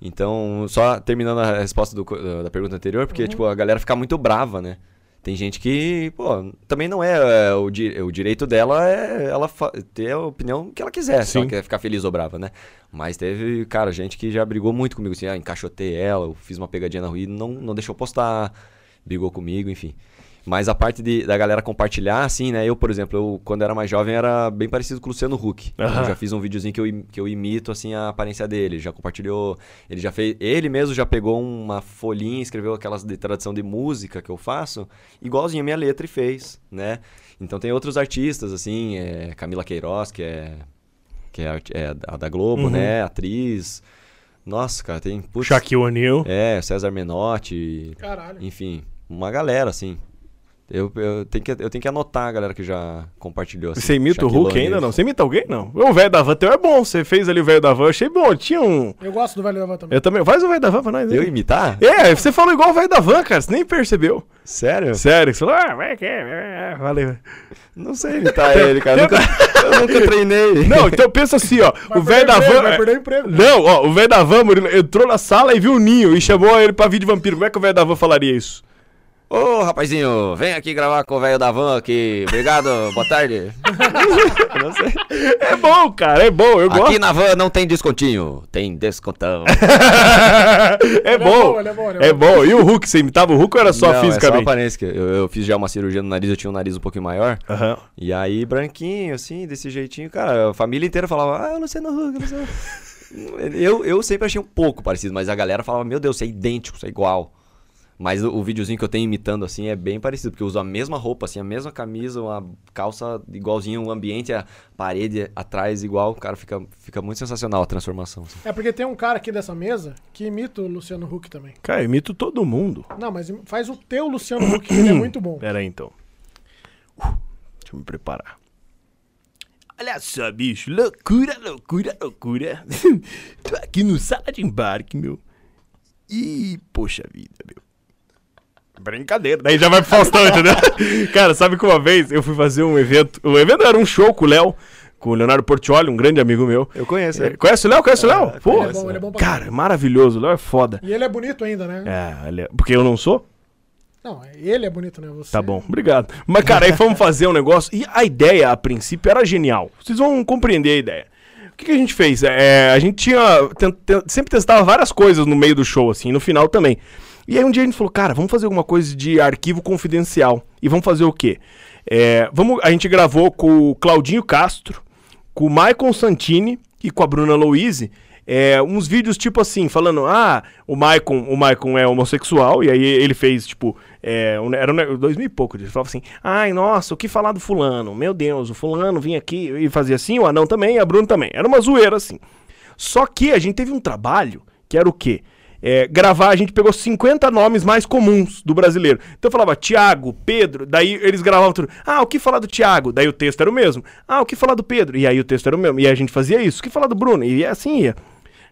Então, só terminando a resposta do da pergunta anterior, porque, tipo, a galera fica muito brava, né? Tem gente que, pô, também não é, é, o, di- o direito dela é ela ter a opinião que ela quiser, se ela Sim. quer ficar feliz ou brava, né? Mas teve, cara, gente que já brigou muito comigo, assim, ah, encaixotei ela, eu fiz uma pegadinha na rua e não, não deixou postar, brigou comigo, enfim. Mas a parte de, da galera compartilhar, assim, né? Eu, por exemplo, eu, quando era mais jovem, era bem parecido com o Luciano Huck. Aham. Eu já fiz um videozinho que eu, que eu imito, assim, a aparência dele. Já compartilhou. Ele já fez. Ele mesmo já pegou uma folhinha, escreveu aquelas de tradução de música que eu faço, igualzinho a minha letra e fez, né? Então tem outros artistas, assim, é, Camila Queiroz, que é. Que é, é a da Globo, Uhum. né? Atriz. Nossa, cara, tem. putz, Shaquille O'Neal. É, César Menotti. Caralho. Enfim, uma galera, assim. Eu, eu, tenho que, eu tenho que anotar a galera que já compartilhou. Assim, Você imita o Hulk ainda não? Você imita alguém? Não. O velho da van teu é bom. Você fez ali o velho da van, achei bom. Tinha um. Eu gosto do Velho da Van também. Eu também. Faz o velho da van pra nós. Eu imitar? É, você falou igual o velho da van, cara. Você nem percebeu. Sério? Sério, você falou, ah, vai que é, valeu. Não sei imitar ele, cara. Eu nunca, (laughs) eu nunca treinei. Não, então pensa assim, ó. Vai o velho da van. vai perder emprego. Não, ó, o velho da van, Murilo, entrou na sala e viu o ninho e chamou ele pra vídeo vampiro. Como é que o velho da van falaria isso? Ô, rapazinho, vem aqui gravar com o velho da van aqui. Obrigado, boa tarde. não sei. É bom, cara, é bom, eu Aqui gosto. na van não tem descontinho, tem descontão. (laughs) é Ele é bom. é bom, é É bom. E o Hulk, você imitava o Hulk ou era só não, fisicamente? É só aparência. que Eu, eu fiz já uma cirurgia no nariz, eu tinha um nariz um pouquinho maior. Aham. E aí, branquinho, assim, desse jeitinho, cara, a família inteira falava, ah, Luciano Huck, Luciano Huck." eu, eu sempre achei um pouco parecido, mas a galera falava, meu Deus, você é idêntico, você é igual. Mas o, o videozinho que eu tenho imitando, assim, é bem parecido, porque eu uso a mesma roupa, assim, a mesma camisa, uma calça igualzinho, um ambiente, a parede atrás igual, cara, fica, fica muito sensacional a transformação. assim. É porque tem um cara aqui dessa mesa que imita o Luciano Huck também. Cara, eu imito todo mundo. Não, mas faz o teu Luciano Huck, que ele é muito bom. Pera aí, então. Uh, deixa eu me preparar. Olha só, bicho. Loucura, loucura, loucura. (laughs) Tô aqui no sala de embarque, meu. E, poxa vida, meu. Brincadeira. Daí já vai pro Faustão, entendeu? (laughs) Cara, sabe que uma vez eu fui fazer um evento. O evento era um show com o Léo, com o Leonardo Portioli, um grande amigo meu. Eu conheço, É, Conhece o Léo? Conhece o Léo? Pô, Ele é bom, ele é bom pra cara, maravilhoso. O Léo é foda. E ele é bonito ainda, né? É, ele é- porque eu não sou? Não, ele é bonito, né? Você... Tá bom, obrigado. Mas, cara, aí fomos fazer um negócio e a ideia, a princípio, era genial. Vocês vão compreender a ideia. O que, que a gente fez? É, a gente tinha. sempre testava várias coisas no meio do show, assim, no final também. E aí um dia a gente falou, cara, vamos fazer alguma coisa de arquivo confidencial. E vamos fazer o quê? É, vamos, a gente gravou com o Claudinho Castro, com o Michael Santini e com a Bruna Louise. é, uns vídeos tipo assim, falando, ah, o Maicon, o Maicon é homossexual, e aí ele fez, tipo, é, um- era um, dois mil e pouco, ele falava assim, ai, nossa, o que falar do fulano? Meu Deus, o fulano vinha aqui e fazia assim, o anão também, a Bruna também. Era uma zoeira, assim. Só que a gente teve um trabalho, que era o quê? É, gravar, a gente pegou 50 nomes mais comuns do brasileiro. Então eu falava Tiago, Pedro, daí eles gravavam tudo. Ah, o que falar do Tiago? Daí o texto era o mesmo. Ah, o que falar do Pedro? E aí o texto era o mesmo. E aí a gente fazia isso. O que falar do Bruno? E assim ia.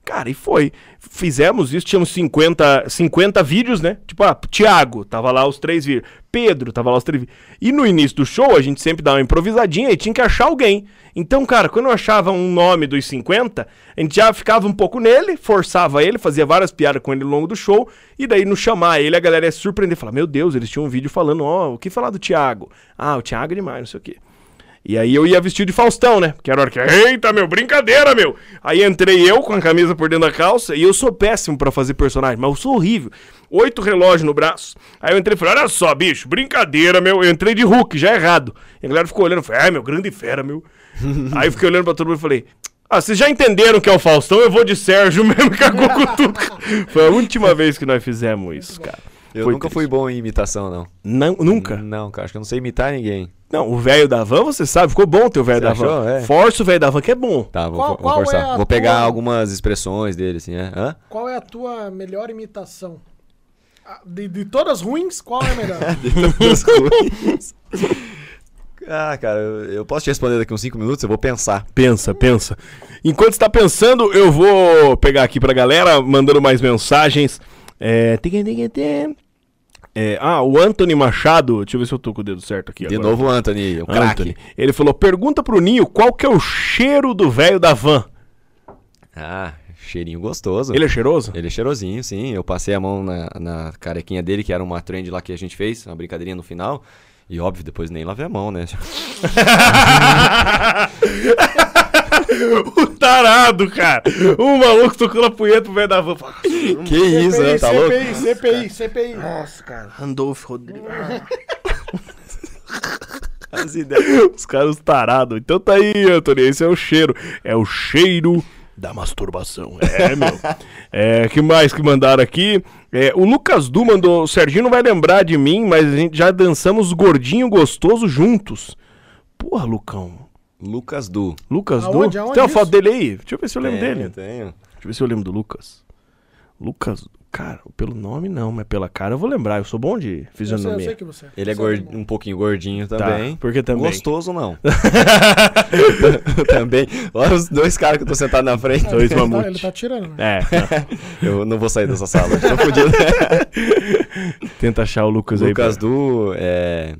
Cara, e foi. Fizemos isso, tínhamos 50, 50 vídeos, né? Tipo, ah, Tiago, tava lá os três vídeos. Pedro, tava lá os três vídeos. E no início do show, a gente sempre dava uma improvisadinha e tinha que achar alguém. Então, cara, quando eu achava um nome dos 50, a gente já ficava um pouco nele, forçava ele, fazia várias piadas com ele ao longo do show. E daí, no chamar ele, a galera ia surpreender. Falar, meu Deus, eles tinham um vídeo falando, ó, o que falar do Tiago? Ah, o Tiago é demais, não sei o quê. E aí eu ia vestido de Faustão, né? Que era a hora que. Eita, meu, brincadeira, meu! Aí entrei eu com a camisa por dentro da calça e eu sou péssimo pra fazer personagem, mas eu sou horrível. Oito relógios no braço. Aí eu entrei e falei: olha só, bicho, brincadeira, meu. Eu entrei de Hulk, já é errado. E a galera ficou olhando, falei, ai, meu, grande fera, meu. (laughs) aí eu fiquei olhando pra todo mundo e falei. Ah, vocês já entenderam que é o Faustão? Eu vou de Sérgio mesmo, cagou com (laughs) tudo. Foi a última vez que nós fizemos isso, cara. Eu Foi nunca triste. fui bom em imitação, não. Não, nunca? Não, cara, acho que eu não sei imitar ninguém. Não, o velho da van, você sabe, ficou bom o teu velho da van. É. Força o velho da van, que é bom. Tá, vou, Qual- vou forçar. é vou pegar tua- algumas expressões dele, assim, é? Hã? Qual é a tua melhor imitação? Ah, De, de todas ruins, qual é a melhor? (laughs) Todas ruins. Ah, cara, eu, eu posso te responder daqui uns 5 minutos? Eu vou pensar. Pensa, pensa. Enquanto está pensando, eu vou pegar aqui pra galera, mandando mais mensagens. É... É, ah, o Anthony Machado, deixa eu ver se eu tô com o dedo certo aqui De agora. novo o Anthony, o Anthony. craque. Ele falou: pergunta pro Ninho qual que é o cheiro do velho da van. Ah, cheirinho gostoso. Ele é cheiroso? Ele é cheirosinho, sim. Eu passei a mão na, na carequinha dele, que era uma trend lá que a gente fez, uma brincadeirinha no final. E óbvio, depois nem lavei a mão, né? (laughs) (laughs) (laughs) o tarado, cara. O maluco tocando a punheta pro velho da van. Fala, que isso, né? Tá louco? CPI, CPI, CPI. Nossa, cara. Randolph Rodrigues. (laughs) As ideias. Os caras tarados. Então tá aí, Anthony. Esse é o cheiro. É o cheiro da masturbação. É, meu. (laughs) É, que mais que mandaram aqui? É, o Lucas Du mandou. O Serginho não vai lembrar de mim, mas a gente já dançamos gordinho gostoso juntos. Porra, Lucão. Lucas Du. Lucas Aonde? Du? Aonde Tem uma foto dele aí? Deixa eu ver se eu lembro Tenho, dele. Tenho. Deixa eu ver se eu lembro do Lucas. Lucas, cara, pelo nome não, mas pela cara eu vou lembrar. Eu sou bom de Eu sei, eu fisionomia. sei que você. Ele é gordi- bom. um pouquinho gordinho Tá, também. por que também? Gostoso não. (laughs) (laughs) também. Olha os dois caras que eu tô sentado na frente. Dois Ele tá-. Ele tá tirando. né? É, (laughs) Eu não vou sair dessa sala. Tô fudido. tenta achar o Lucas, aí. Lucas pra- Du é,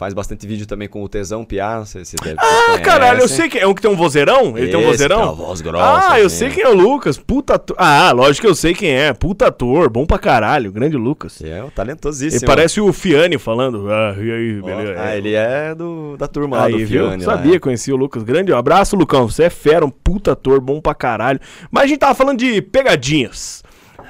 faz bastante vídeo também com o Tesão Piá. Se deve Ah, caralho, eu sei que é um que tem um vozeirão? Ele tem um Esse, vozeirão? uma voz grossa, ah, eu assim. sei quem é o Lucas. Puta ator. Ah, lógico que eu sei quem é. Puta ator, bom pra caralho. Grande Lucas. É, um talentosíssimo. Ele parece o Fiane falando. Ah, e aí, beleza. Ah, ele é do, da turma lá Aí, do viu? Fione. lá, Sabia, é. conheci o Lucas. Grande abraço, Lucão. Você é fera, um puta ator, bom pra caralho. Mas a gente tava falando de pegadinhas.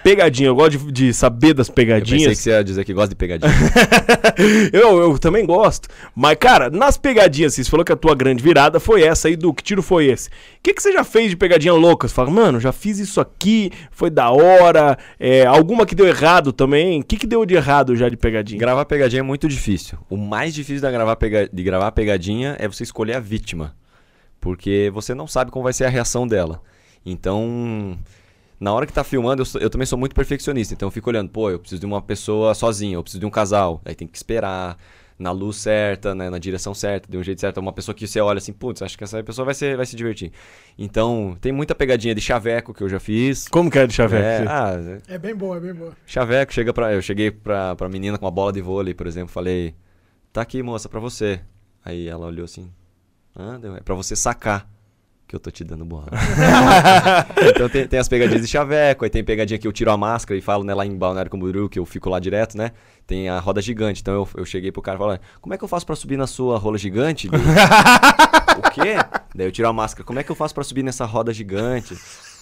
Pegadinha, eu gosto de, de saber das Eu pensei que pegadinhas. você ia dizer que gosta de pegadinha. (laughs) eu, eu também gosto. Mas, cara, nas pegadinhas, você falou que a tua grande virada foi essa aí do que tiro foi esse. O que, que você já fez de pegadinha louca? Você fala, mano, já fiz isso aqui, foi da hora. É, alguma que deu errado também? O que, que deu de errado já de pegadinha? gravar pegadinha é muito difícil. O mais difícil da gravar pega- de gravar pegadinha é você escolher a vítima. Porque você não sabe como vai ser a reação dela. Então, na hora que tá filmando, eu, sou- eu também sou muito perfeccionista. Então eu fico olhando, pô, eu preciso de uma pessoa sozinha, eu preciso de um casal. Aí tem que esperar na luz certa, né, na direção certa, de um jeito certo. Uma pessoa que você olha assim, putz, acho que essa pessoa vai, ser, vai se divertir. Então, tem muita pegadinha de chaveco que eu já fiz. Como que é de chaveco? É, ah, É bem boa, é bem boa. Chaveco, chega pra. Eu cheguei pra, pra menina com uma bola de vôlei, por exemplo, falei, tá aqui, moça, pra você. Aí ela olhou assim, ah, deu, é pra você sacar que eu tô te dando bola. (laughs) então tem, tem as pegadinhas de chaveco, aí tem pegadinha que eu tiro a máscara e falo né, lá em Balneário Camboriú, que eu fico lá direto, né? Tem a roda gigante. Então eu, eu cheguei pro cara e falei, como é que eu faço pra subir na sua rola gigante? (laughs) O quê? Daí eu tiro a máscara, como é que eu faço pra subir nessa roda gigante?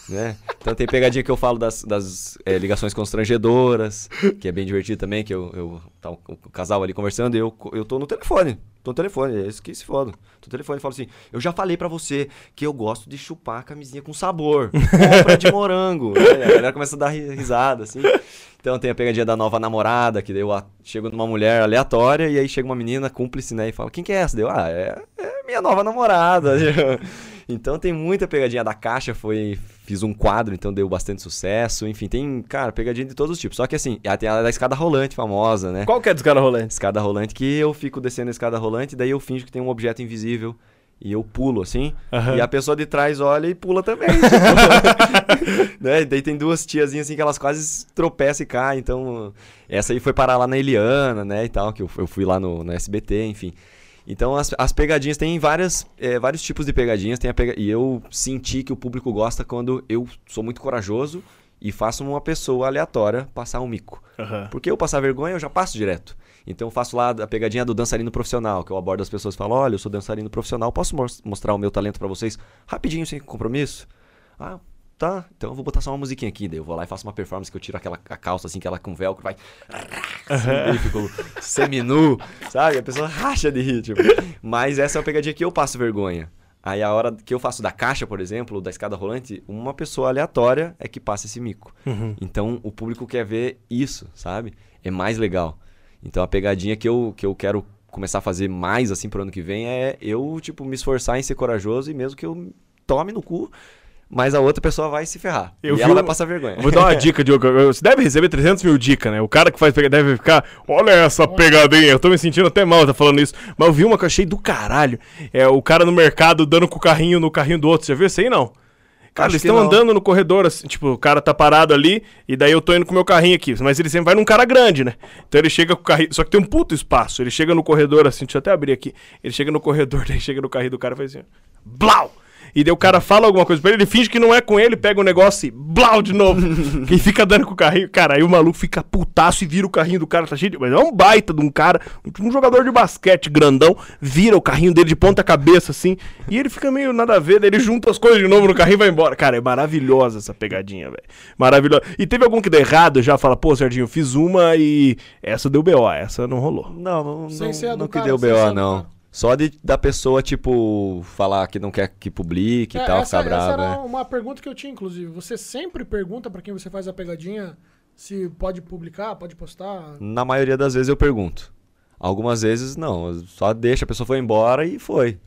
Né? Então tem pegadinha que eu falo das, das eh, ligações constrangedoras, que é bem divertido também, que eu, eu tá o, o casal ali conversando e eu, eu tô no telefone. Tô no telefone, é isso que se foda. Tô no telefone e falo assim, eu já falei pra você que eu gosto de chupar a camisinha com sabor. Compra de morango. né? A galera começa a dar ri- risada, assim. Então tem a pegadinha da nova namorada, que daí eu a- chego numa mulher aleatória e aí chega uma menina cúmplice, né? E fala, quem que é essa? Deu, ah, é, é minha nova namorada. (laughs) então tem muita pegadinha da caixa, foi. Fiz um quadro, então deu bastante sucesso. Enfim, tem, cara, pegadinha de todos os tipos. Só que assim, tem a da escada rolante famosa, né? Qual que é dos caras rolantes? Escada rolante que eu fico descendo a escada rolante, daí eu finjo que tem um objeto invisível. E eu pulo, assim. Aham. E a pessoa de trás olha e pula também. (laughs) né? E Daí tem duas tiazinhas assim que elas quase tropeçam e caem. Então, essa aí foi parar lá na Eliana, né? E tal, que eu, eu fui lá no, no SBT, enfim. Então, as, as pegadinhas, tem várias, é, vários tipos de pegadinhas. Tem pega... E eu senti que o público gosta quando eu sou muito corajoso e faço uma pessoa aleatória passar um mico. Aham. Porque eu passar vergonha, eu já passo direto. Então eu faço lá a pegadinha do dançarino profissional, que eu abordo as pessoas e falo: olha, eu sou dançarino profissional, posso mos- mostrar o meu talento pra vocês rapidinho, sem compromisso? Ah, tá. Então eu vou botar só uma musiquinha aqui. Daí eu vou lá e faço uma performance que eu tiro aquela a calça assim, que ela com velcro vai. Assim, daí fico seminu, sabe? A pessoa racha de rir, tipo. Mas essa é a pegadinha que eu passo vergonha. Aí a hora que eu faço da caixa, por exemplo, da escada rolante, uma pessoa aleatória é que passa esse mico. Então o público quer ver isso, sabe? É mais legal. Então a pegadinha que eu, que eu quero começar a fazer mais assim pro ano que vem é eu, tipo, me esforçar em ser corajoso e mesmo que eu tome no cu, mas a outra pessoa vai se ferrar. Eu e vi ela um- vai passar vergonha. Vou dar uma (laughs) dica, Diogo. Você deve receber 300 mil dicas, né? O cara que faz pegadinha deve ficar. Olha essa pegadinha. Eu tô me sentindo até mal, tá falando isso. Mas eu vi uma que eu achei do caralho. É o cara no mercado dando com o carrinho no carrinho do outro. Você já viu isso aí, não? Cara, Acho eles estão andando no corredor, assim, tipo, o cara tá parado ali, e daí eu tô indo com o meu carrinho aqui. Mas ele sempre vai num cara grande, né? Então ele chega com o carrinho. Só que tem um puto espaço. Ele chega no corredor assim, deixa eu até abrir aqui. Ele chega no corredor, (laughs) daí chega no carrinho do cara e faz assim. Blau! E daí o cara fala alguma coisa pra ele, ele finge que não é com ele, pega o negócio e blau de novo. (laughs) e fica dando com o carrinho. Cara, aí o maluco fica putaço e vira o carrinho do cara, tá cheio de... Mas é um baita de um cara, um jogador de basquete grandão, vira o carrinho dele de ponta cabeça, assim, e ele fica meio nada a ver, daí ele junta as coisas de novo no carrinho e vai embora. Cara, é maravilhosa essa pegadinha, velho. Maravilhosa. E teve algum que deu errado, já fala, pô, Serginho, eu fiz uma e essa deu BO, essa não rolou. Não, não, Sem não, ser a do não que deu BO, não. Só de, da pessoa, tipo, falar que não quer que publique e É, tal, essa, ficar essa brava. era é. uma pergunta que eu tinha, inclusive. Você sempre pergunta pra quem você faz a pegadinha se pode publicar, pode postar? Na maioria das vezes eu pergunto. Algumas vezes não, só deixa, a pessoa foi embora e foi.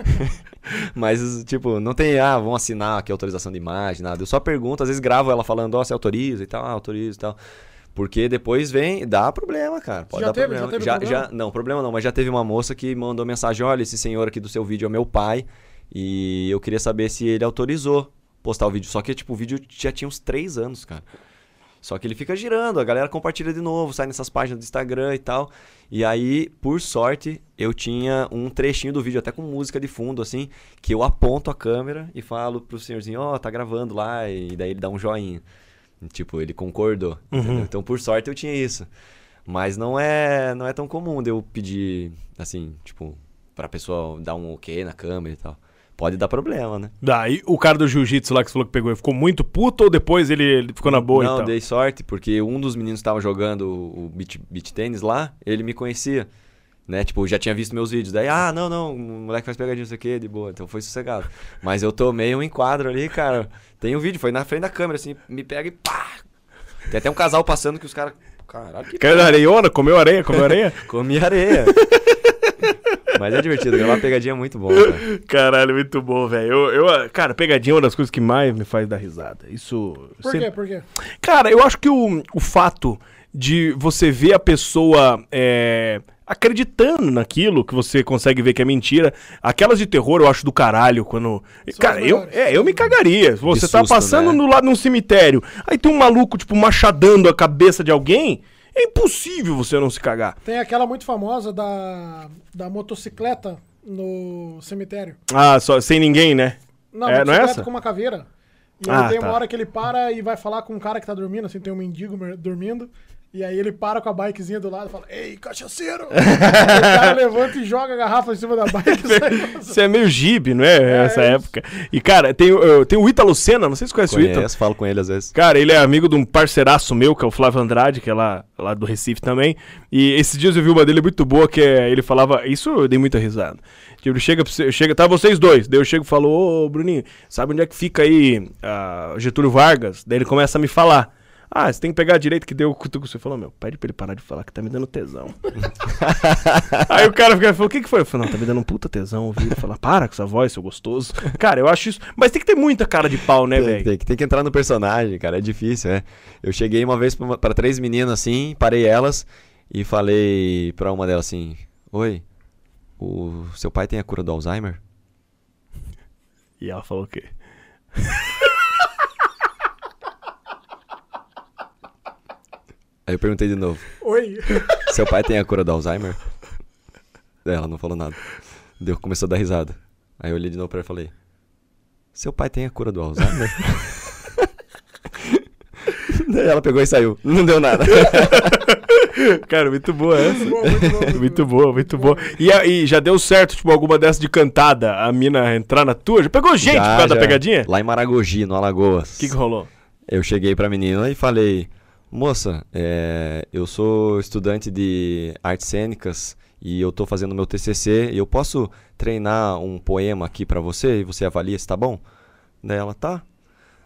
(laughs) Mas, tipo, não tem, ah, vão assinar aqui autorização de imagem, nada. Eu só pergunto, às vezes gravo ela falando, ó, você autoriza e tal, ah, autoriza e tal. Porque depois vem, dá problema, cara. Pode Já dar teve? Já problema. teve problema? não, problema não, mas já teve uma moça que mandou mensagem, olha, esse senhor aqui do seu vídeo é meu pai e eu queria saber se ele autorizou postar o vídeo. Só que, tipo, o vídeo já tinha uns três anos, cara. Só que ele fica girando, a galera compartilha de novo, sai nessas páginas do Instagram e tal. E aí, por sorte, eu tinha um trechinho do vídeo, até com música de fundo, assim, que eu aponto a câmera e falo pro senhorzinho, ó, tá gravando lá, e daí ele dá um joinha. Tipo, ele concordou. entendeu? Então, por sorte, eu tinha isso. Mas não é, não é tão comum de eu pedir, assim, tipo, pra pessoa dar um ok na câmera e tal. Pode dar problema, né? Daí o cara do jiu-jitsu lá que você falou que pegou, ele ficou muito puto ou depois ele, ele ficou na boa não, e tal? dei sorte, porque um dos meninos que estava jogando o beach, beach tênis lá, ele me conhecia. Né? Tipo, já tinha visto meus vídeos. Daí, ah, não, não, o moleque faz pegadinha, não sei o que, de boa. Então foi sossegado. Mas eu tomei um enquadro ali, cara. Tem um vídeo, foi na frente da câmera, assim, me pega e pá! Tem até um casal passando que os caras. Caralho, que Cara areiona, comeu areia, comeu areia? (laughs) Comi areia. Mas é divertido, gravar pegadinha é muito bom, cara. Caralho, muito bom, velho. Eu, eu, cara, pegadinha é uma das coisas que mais me faz dar risada. Isso. Por sempre- quê? Por quê? Cara, eu acho que o, o fato de você ver a pessoa é, acreditando naquilo que você consegue ver que é mentira, aquelas de terror eu acho do caralho quando. São cara, eu, é, eu me cagaria. Você tá susto, passando né? no lado de um cemitério, aí tem um maluco, tipo, machadando a cabeça de alguém. É impossível você não se cagar. Tem aquela muito famosa da, da motocicleta no cemitério. Ah, só sem ninguém, né? Não, É, não é motocicleta essa? com uma caveira. E Ah, aí tem tá. uma hora que ele para e vai falar com um cara que tá dormindo, assim, tem um mendigo dormindo. E aí ele para com a bikezinha do lado e fala, ei, cachaceiro! (laughs) o cara levanta e joga a garrafa em cima da bike e. Isso (laughs) é meio gibe, não é? Essa é época. E, cara, tem, o- tem o Ítalo Senna, não sei se você conhece o Ítalo. Conheço, falo com ele às vezes. Cara, ele é amigo de um parceiraço meu, que é o Flávio Andrade, que é lá, lá do Recife também. E esses dias eu vi uma dele muito boa, que é, ele falava. Isso eu dei muita risada. Tipo, ele chega, chega, tá vocês dois. Daí eu chego e falo, ô Bruninho, sabe onde é que fica aí ah, Getúlio Vargas? Daí ele começa a me falar. Ah, você tem que pegar a direita que deu o cutuco. Você falou, meu, pede pra ele parar de falar que tá me dando tesão. (laughs) Aí o cara fica, falou, o que que foi? Eu falei, não, tá me dando um puta tesão ouvir ele falar, para com essa voz, seu gostoso. Cara, eu acho isso. Mas tem que ter muita cara de pau, né, velho? tem que, tem que entrar no personagem, cara. É difícil, é. Eu cheguei uma vez pra, uma- pra três meninas assim, parei elas e falei pra uma delas assim: Oi, o seu pai tem a cura do Alzheimer? E ela falou o quê? (laughs) Aí eu perguntei de novo: Oi. (laughs) Seu pai tem a cura do Alzheimer? Daí Ela não falou nada. Deu, começou a dar risada. Aí eu olhei de novo pra ela e falei: Seu pai tem a cura do Alzheimer? (laughs) Daí ela pegou e saiu. Não deu nada. (laughs) Cara, muito boa essa. Muito boa, muito boa. Muito boa, muito boa. E, e já deu certo, tipo, alguma dessas de cantada, a mina entrar na tua? Já pegou gente Já, por causa da já. pegadinha? Lá em Maragogi, no Alagoas. O que, que rolou? Eu cheguei pra menina e falei: Moça, é, eu sou estudante de artes cênicas e eu tô fazendo meu TCC e eu posso treinar um poema aqui pra você e você avalia se tá bom? Daí ela tá.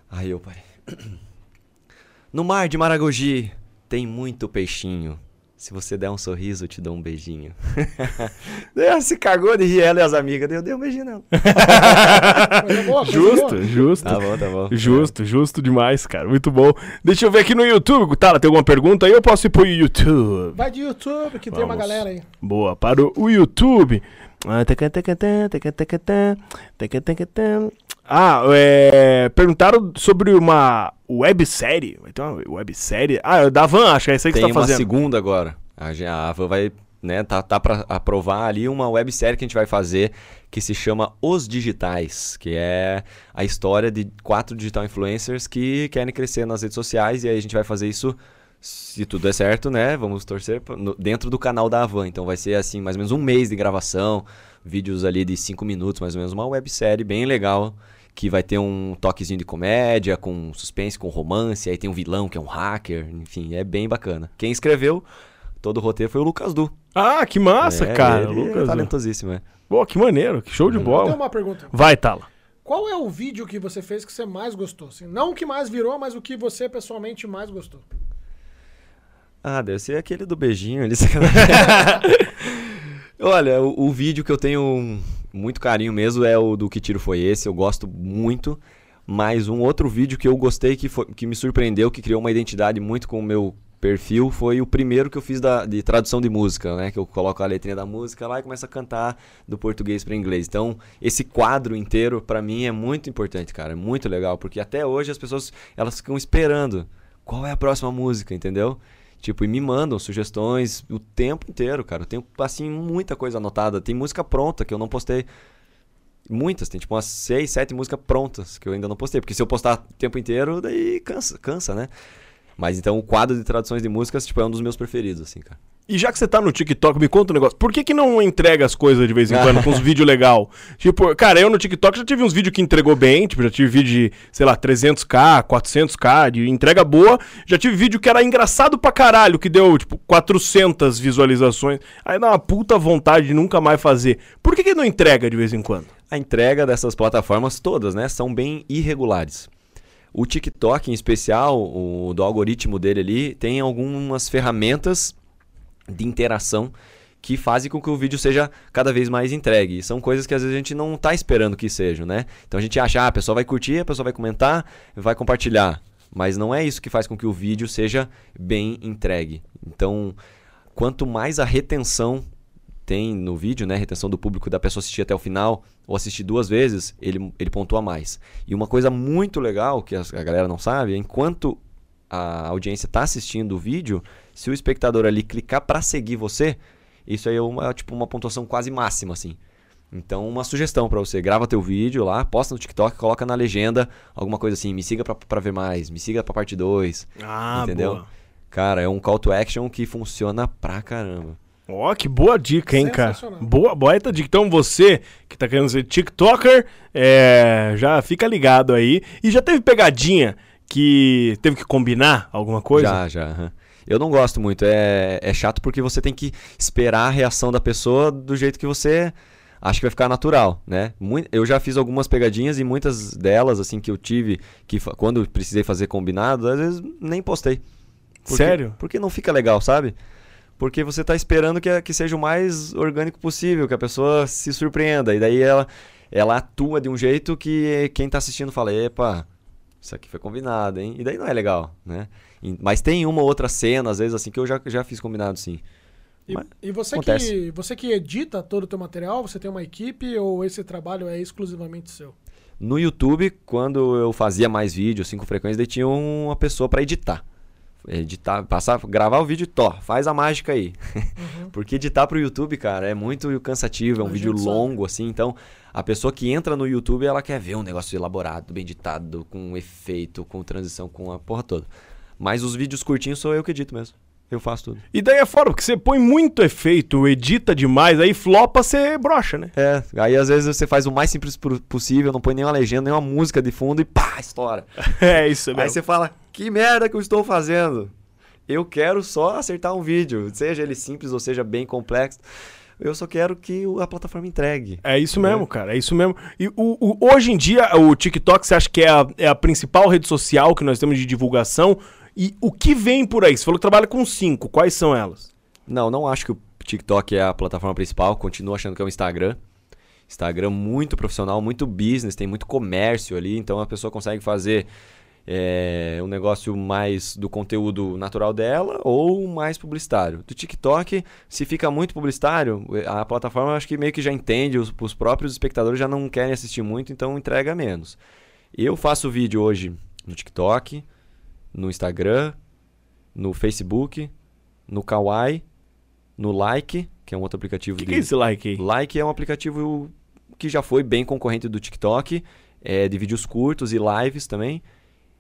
Aí eu parei. (clears throat) No mar de Maragogi tem muito peixinho. Se você der um sorriso, eu te dou um beijinho. (laughs) Ela se cagou de rir, ela e as amigas. Eu dei um beijinho nela. Boa, coisa Justo, boa. justo. Tá bom, tá bom. Justo, justo demais, cara. Muito bom. Deixa eu ver aqui no YouTube. Tá, tem alguma pergunta aí? Eu posso ir pro YouTube. Vai de YouTube, que tem uma Vamos. galera aí. Boa, para o YouTube. Ah, é... perguntaram sobre uma websérie. Vai ter uma websérie? Ah, é da Van, acho que é isso aí que Tem você tá fazendo. Tem uma segunda agora. A, a Van vai, né, tá, tá pra aprovar ali uma websérie que a gente vai fazer que se chama Os Digitais, que é a história de quatro digital influencers que querem crescer nas redes sociais e aí a gente vai fazer isso se tudo é certo, né? Vamos torcer dentro do canal da Avan. Então vai ser assim, mais ou menos um mês de gravação vídeos ali de cinco minutos, mais ou menos uma websérie bem legal. Que vai ter um toquezinho de comédia, com suspense, com romance, aí tem um vilão que é um hacker, enfim, é bem bacana. Quem escreveu todo o roteiro foi o Lucas Du. Ah, que massa, É, cara. ele Lucas. é talentosíssimo, é. Pô, que maneiro, que show de Eu bola. tenho uma pergunta. Vai, Tala. Qual é o vídeo que você fez que você mais gostou? Assim, não o que mais virou, mas o que você pessoalmente mais gostou. Ah, deve ser aquele do beijinho ali. (laughs) Olha, o, o vídeo que eu tenho muito carinho mesmo é o do Que Tiro Foi Esse, eu gosto muito. Mas um outro vídeo que eu gostei, que, foi- que me surpreendeu, que criou uma identidade muito com o meu perfil, foi o primeiro que eu fiz da, de tradução de música, né? Que eu coloco a letrinha da música lá e começo a cantar do português para inglês. Então, esse quadro inteiro, pra mim, é muito importante, cara. É muito legal, porque até hoje as pessoas, elas ficam esperando qual é a próxima música, entendeu? Tipo, e me mandam sugestões o tempo inteiro, cara. Eu tenho, assim, muita coisa anotada. Tem música pronta que eu não postei. Muitas, tem tipo umas seis, sete músicas prontas que eu ainda não postei. Porque se eu postar o tempo inteiro, daí cansa, cansa, né? Mas então o quadro de traduções de músicas, tipo, é um dos meus preferidos, assim, cara. E já que você tá no TikTok, me conta um negócio. Por que que não entrega as coisas de vez em quando com uns (laughs) vídeos legal? Tipo, cara, eu no TikTok já tive uns vídeos que entregou bem, tipo, já tive vídeo de, sei lá, 300k, 400k, de entrega boa. Já tive vídeo que era engraçado pra caralho, que deu, tipo, 400 visualizações. Aí dá uma puta vontade de nunca mais fazer. Por que que não entrega de vez em quando? A entrega dessas plataformas todas, né, são bem irregulares. O TikTok, em especial, o do algoritmo dele ali, tem algumas ferramentas de interação que fazem com que o vídeo seja cada vez mais entregue. E são coisas que às vezes a gente não está esperando que sejam, né? Então a gente acha, ah, a pessoa vai curtir, a pessoa vai comentar, vai compartilhar. Mas não é isso que faz com que o vídeo seja bem entregue. Então, quanto mais a retenção tem no vídeo, né, retenção do público da pessoa assistir até o final ou assistir duas vezes, ele, ele pontua mais. E uma coisa muito legal que a galera não sabe, é enquanto a audiência está assistindo o vídeo, se o espectador ali clicar para seguir você, isso aí é uma, tipo, uma pontuação quase máxima, assim. Então, uma sugestão para você, grava teu vídeo lá, posta no TikTok, coloca na legenda alguma coisa assim, me siga pra, pra ver mais, me siga pra parte 2, Ah, entendeu? Cara, é um call to action que funciona pra caramba. Ó, que boa dica, hein, cara? Boa, boa dica. Então você que tá querendo ser TikToker, é, já fica ligado aí. E já teve pegadinha que teve que combinar alguma coisa? Já, já. Eu não gosto muito. É, é chato porque você tem que esperar a reação da pessoa do jeito que você acha que vai ficar natural, né? Eu já fiz algumas pegadinhas e muitas delas, assim, que eu tive, que quando precisei fazer combinado, às vezes nem postei. Porque- Sério? Porque não fica legal, sabe? Porque você tá esperando que, que seja o mais orgânico possível, que a pessoa se surpreenda. E daí ela, ela atua de um jeito que quem tá assistindo fala, epa, isso aqui foi combinado, hein? E daí não é legal, né? Mas tem uma ou outra cena, às vezes, assim, que eu já, já fiz combinado, sim. E, e você, que, você que edita todo o teu material, você tem uma equipe ou esse trabalho é exclusivamente seu? No YouTube, quando eu fazia mais vídeos, assim, com frequência, daí tinha uma pessoa pra editar. Editar, passar, gravar o vídeo tó, faz a mágica aí. (laughs) Porque editar pro YouTube, cara, é muito cansativo, é um A vídeo gente sabe. longo, assim, então a pessoa que entra no YouTube, ela quer ver um negócio elaborado, bem editado, com efeito, com transição, com a porra toda. Mas os vídeos curtinhos sou eu que edito mesmo. Eu faço tudo. E daí é fora, porque você põe muito efeito, edita demais, aí flopa, você brocha, né? É, aí às vezes você faz o mais simples possível, não põe nenhuma legenda, nenhuma música de fundo e pá, estoura. (laughs) É isso Aí mesmo. você fala, que merda que eu estou fazendo? Eu quero só acertar um vídeo, seja ele simples ou seja bem complexo. Eu só quero que a plataforma entregue. É isso mesmo, cara, é isso mesmo. E o, o- hoje em dia, o TikTok, você acha que é a, é a principal rede social que nós temos de divulgação? E o que vem por aí? Você falou que trabalha com cinco, quais são elas? Não, não acho que o TikTok é a plataforma principal, continuo achando que é o Instagram. Instagram muito profissional, muito business, tem muito comércio ali, então a pessoa consegue fazer é, um negócio mais do conteúdo natural dela ou mais publicitário. Do TikTok, se fica muito publicitário, a plataforma acho que meio que já entende, os, os próprios espectadores já não querem assistir muito, então entrega menos. Eu faço vídeo hoje no TikTok, no Instagram, no Facebook, no Kawaii, no Like, que é um outro aplicativo O que, de... que é esse like? Like é um aplicativo que já foi bem concorrente do TikTok, é, de vídeos curtos e lives também.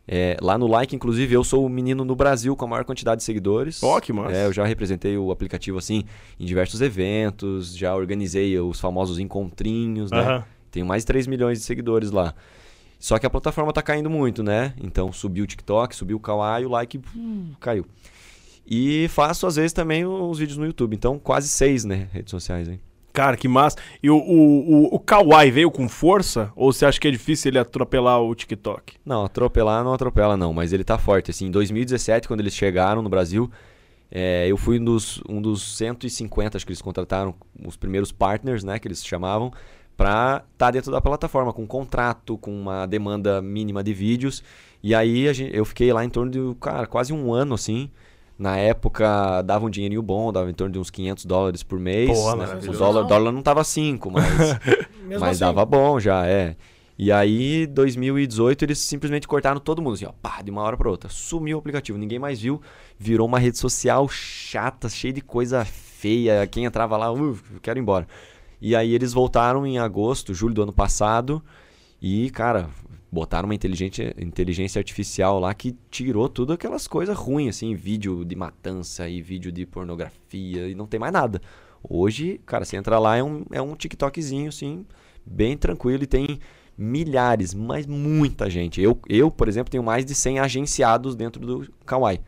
É, lá no Like, inclusive, eu sou o menino no Brasil com a maior quantidade de seguidores. Ó, que massa. É, eu já representei o aplicativo assim em diversos eventos, já organizei os famosos encontrinhos, né? Tenho mais de 3 milhões de seguidores lá. Só que a plataforma tá caindo muito, né? Então subiu o TikTok, subiu o Kawaii, o like hum, caiu. E faço às vezes também os vídeos no YouTube. Então quase seis, né? Redes sociais aí. Cara, que massa. E o, o, o, o Kawaii veio com força? Ou você acha que é difícil ele atropelar o TikTok? Não, atropelar não atropela não, mas ele tá forte. Assim, em 2017, quando eles chegaram no Brasil, é, eu fui um dos, um dos 150, acho que eles contrataram, os primeiros partners, né, que eles chamavam, para estar dentro da plataforma, com um contrato, com uma demanda mínima de vídeos. E aí a gente- eu fiquei lá em torno de, cara, quase um ano, assim. Na época dava um dinheirinho bom, dava em torno de uns 500 dólares por mês. Pô, né? O dólar, dólar não tava 5, mas (laughs) mas assim, dava bom já, é. E aí, 2018, eles simplesmente cortaram todo mundo, assim, ó, pá, de uma hora pra outra. Sumiu o aplicativo, ninguém mais viu. Virou uma rede social chata, cheia de coisa feia. Quem entrava lá, uh, eu quero ir embora. E aí eles voltaram em agosto, julho do ano passado. E, cara, botaram uma inteligência, inteligência artificial lá que tirou tudo aquelas coisas ruins, assim, vídeo de matança e vídeo de pornografia e não tem mais nada. Hoje, cara, você entra lá, é um, é um TikTokzinho, assim, bem tranquilo e tem milhares, mas muita gente. Eu, eu, por exemplo, tenho mais de 100 agenciados dentro do Kawaii.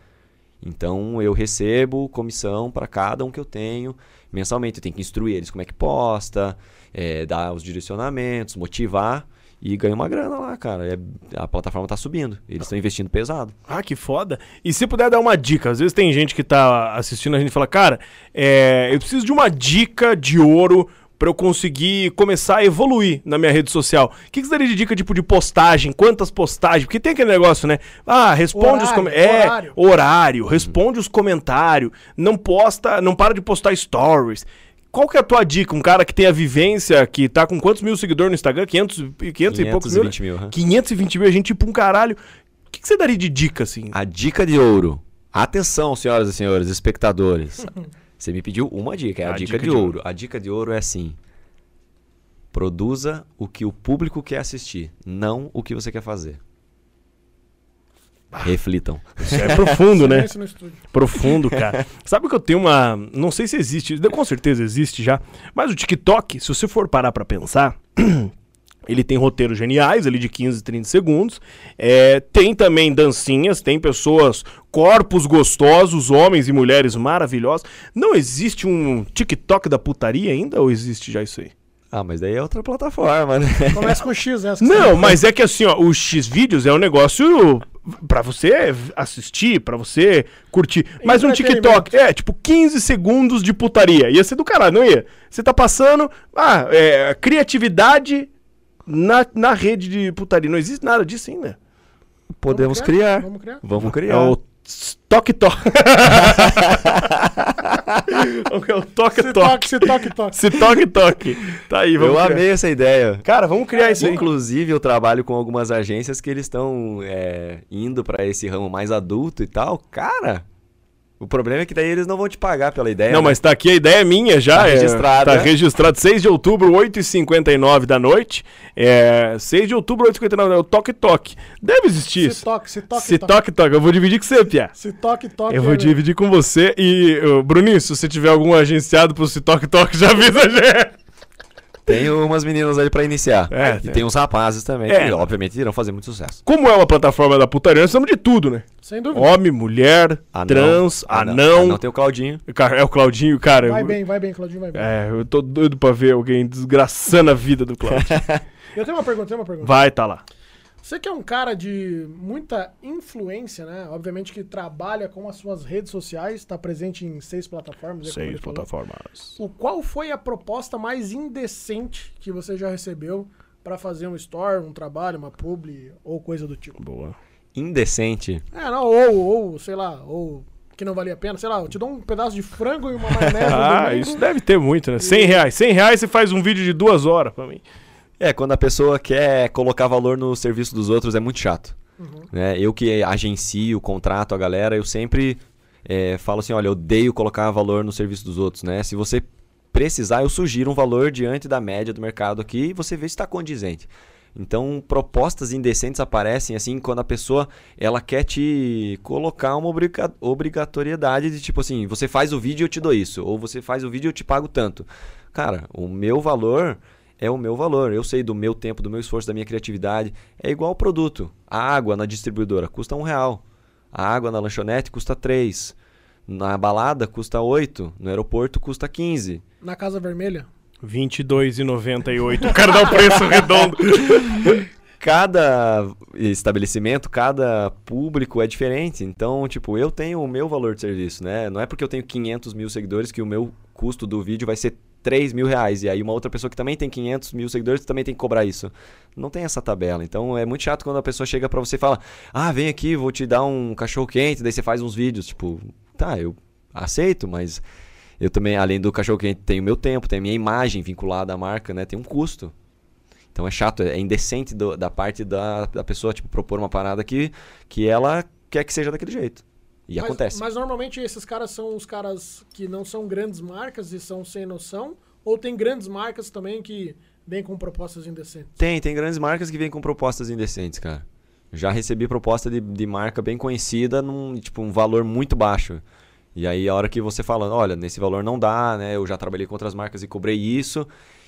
Então eu recebo comissão para cada um que eu tenho mensalmente. Tenho que instruir eles como é que posta, eh, dar os direcionamentos, motivar e ganho uma grana lá, cara. É- a plataforma tá subindo. Eles estão investindo pesado. Ah, que foda. E se puder dar uma dica, às vezes tem gente que tá assistindo a gente e fala, cara, é, eu preciso de uma dica de ouro pra eu conseguir começar a evoluir na minha rede social. O que, que você daria de dica tipo de postagem? Quantas postagens? Porque tem aquele negócio, né? Ah, responde os Horário, comentários. É, horário. horário, responde os comentários, não posta, não para de postar stories. Qual que é a tua dica? Um cara que tem a vivência, que tá com quantos mil seguidores no Instagram? 500, e- 500 e poucos mil? né? 520 mil. aham. 520 mil, a gente tipo um caralho. O que, que você daria de dica, assim? A dica de ouro. Atenção, senhoras e senhores, espectadores. (laughs) Você me pediu uma dica, é a, dica, de, ouro. A dica de ouro é assim: produza o que o público quer assistir, não o que você quer fazer. Reflitam. Isso é (laughs) profundo, né? Profundo, cara. (laughs) Sabe que eu tenho uma. Não sei se existe, com certeza existe já. Mas o TikTok, se você for parar pra pensar. (clears throat) Ele tem roteiros geniais, ali de 15, 30 segundos. É, tem também dancinhas, tem pessoas, corpos gostosos, homens e mulheres maravilhosos. Não existe um TikTok da putaria ainda ou existe já isso aí? Ah, mas daí é outra plataforma, né? (laughs) Começa com X, que Não, mas é que assim, ó, o X vídeos é um negócio pra você assistir, pra você curtir. Mas um TikTok é tipo 15 segundos de putaria. Ia ser do caralho, não ia? Você tá passando, ah, é, criatividade na, na rede de putaria. Não existe nada disso ainda. Podemos Vamos criar, criar. vamos criar. Vamos É criar. o toque toque. (laughs) é o toque Se toque. se toque, toque. Se toque toque. Tá aí, vamos Eu criar. amei essa ideia. Cara, vamos criar isso aí. Inclusive, eu trabalho com algumas agências que eles estão é, indo pra esse ramo mais adulto e tal. Cara, O problema é que daí eles não vão te pagar pela ideia. Não, né? mas tá aqui, a ideia é minha já. Tá é- registrado, Tá registrado 6 de outubro, 8h59 da noite. É, 6 de outubro, 8h59, é o Toque Toque. Deve existir Se isso. toque, se toque, Se toque. Toque Toque. Eu vou dividir com você, Pia. Se toque, toque. Eu vou é- dividir com você e, ô, Bruninho, se você tiver algum agenciado pro Se Toque Toque, já avisa a gente. Tem umas meninas ali pra iniciar. É, e tem. tem uns rapazes também, É. que obviamente irão fazer muito sucesso. Como é uma plataforma da putaria, nós estamos de tudo, né? Sem dúvida. Homem, mulher, Anão. trans, Anão. anão. Anão tem o Claudinho. É o Claudinho, cara. Vai eu- bem, vai bem, Claudinho, vai bem. É, eu tô doido pra ver alguém desgraçando a vida do Claudio. (laughs) Eu tenho uma pergunta, tenho uma pergunta. Vai, tá lá. Você que é um cara de muita influência, né? Obviamente que trabalha com as suas redes sociais, está presente em seis plataformas. é Seis plataformas. O qual foi a proposta mais indecente que você já recebeu pra fazer um store, um trabalho, uma publi ou coisa do tipo? Boa. Indecente. É, não, ou, ou, sei lá, ou que não valia a pena, sei lá, eu te dou um pedaço de frango e uma maionese (laughs) Ah, domingo. isso deve ter muito, né? 100 reais. 100 reais você faz um vídeo de duas horas pra mim. É, quando a pessoa quer colocar valor no serviço dos outros é muito chato. Né? Eu que agencio, contrato a galera, eu sempre é, falo assim, olha, eu odeio colocar valor no serviço dos outros, né? Se você precisar, eu sugiro um valor diante da média do mercado aqui e você vê se está condizente. Então, propostas indecentes aparecem assim quando a pessoa ela quer te colocar uma obriga- obrigatoriedade de tipo assim, você faz o vídeo eu te dou isso, ou você faz o vídeo eu te pago tanto. Cara, o meu valor é o meu valor. Eu sei do meu tempo, do meu esforço, da minha criatividade. É igual o produto. A água na distribuidora custa um real. A água na lanchonete custa três. Na balada custa oito. No aeroporto custa 15. Na Casa Vermelha. 22,98. O cara dá o preço redondo. (laughs) Cada estabelecimento, cada público é diferente. Então, tipo, eu tenho o meu valor de serviço, né? Não é porque eu tenho 500 mil seguidores que o meu custo do vídeo vai ser 3 mil reais. E aí uma outra pessoa que também tem 500 mil seguidores também tem que cobrar isso. Não tem essa tabela. Então é muito chato quando a pessoa chega pra você e fala: Ah, vem aqui, vou te dar um cachorro quente. Daí você faz uns vídeos. Tipo, tá, eu aceito, mas eu também, além do cachorro quente, tenho meu tempo, tenho a minha imagem vinculada à marca, né? Tem um custo. Então é chato, é indecente do- da parte da, da pessoa, tipo, propor uma parada que, que ela quer que seja daquele jeito. E mas, acontece. Mas normalmente esses caras são os caras que não são grandes marcas e são sem noção, ou tem grandes marcas também que vêm com propostas indecentes? Tem, tem grandes marcas que vêm com propostas indecentes, cara. Já recebi proposta de, de marca bem conhecida num, tipo, um valor muito baixo. E aí a hora que você fala, olha, nesse valor não dá, né? Eu já trabalhei com outras marcas e cobrei isso,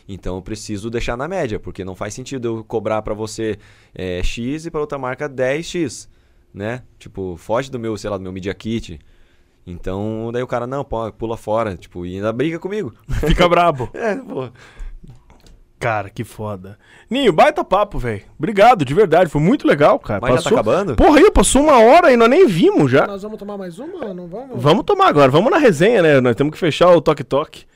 então eu preciso deixar na média, porque não faz sentido eu cobrar pra você é, X e pra outra marca 10X, né? Tipo, foge do meu, sei lá, do meu Media Kit. Então, daí o cara, não, pô, pula fora, tipo, e ainda briga comigo. (laughs) Fica brabo. (laughs) É, pô. Cara, que foda. Ninho, baita papo, velho. Obrigado, de verdade. Foi muito legal, cara. Mas já tá acabando? Porra, aí passou uma hora e nós nem vimos já. Nós vamos tomar mais uma? Não vamos? Vamos tomar agora. Vamos na resenha, né? Nós temos que fechar o toque-toque.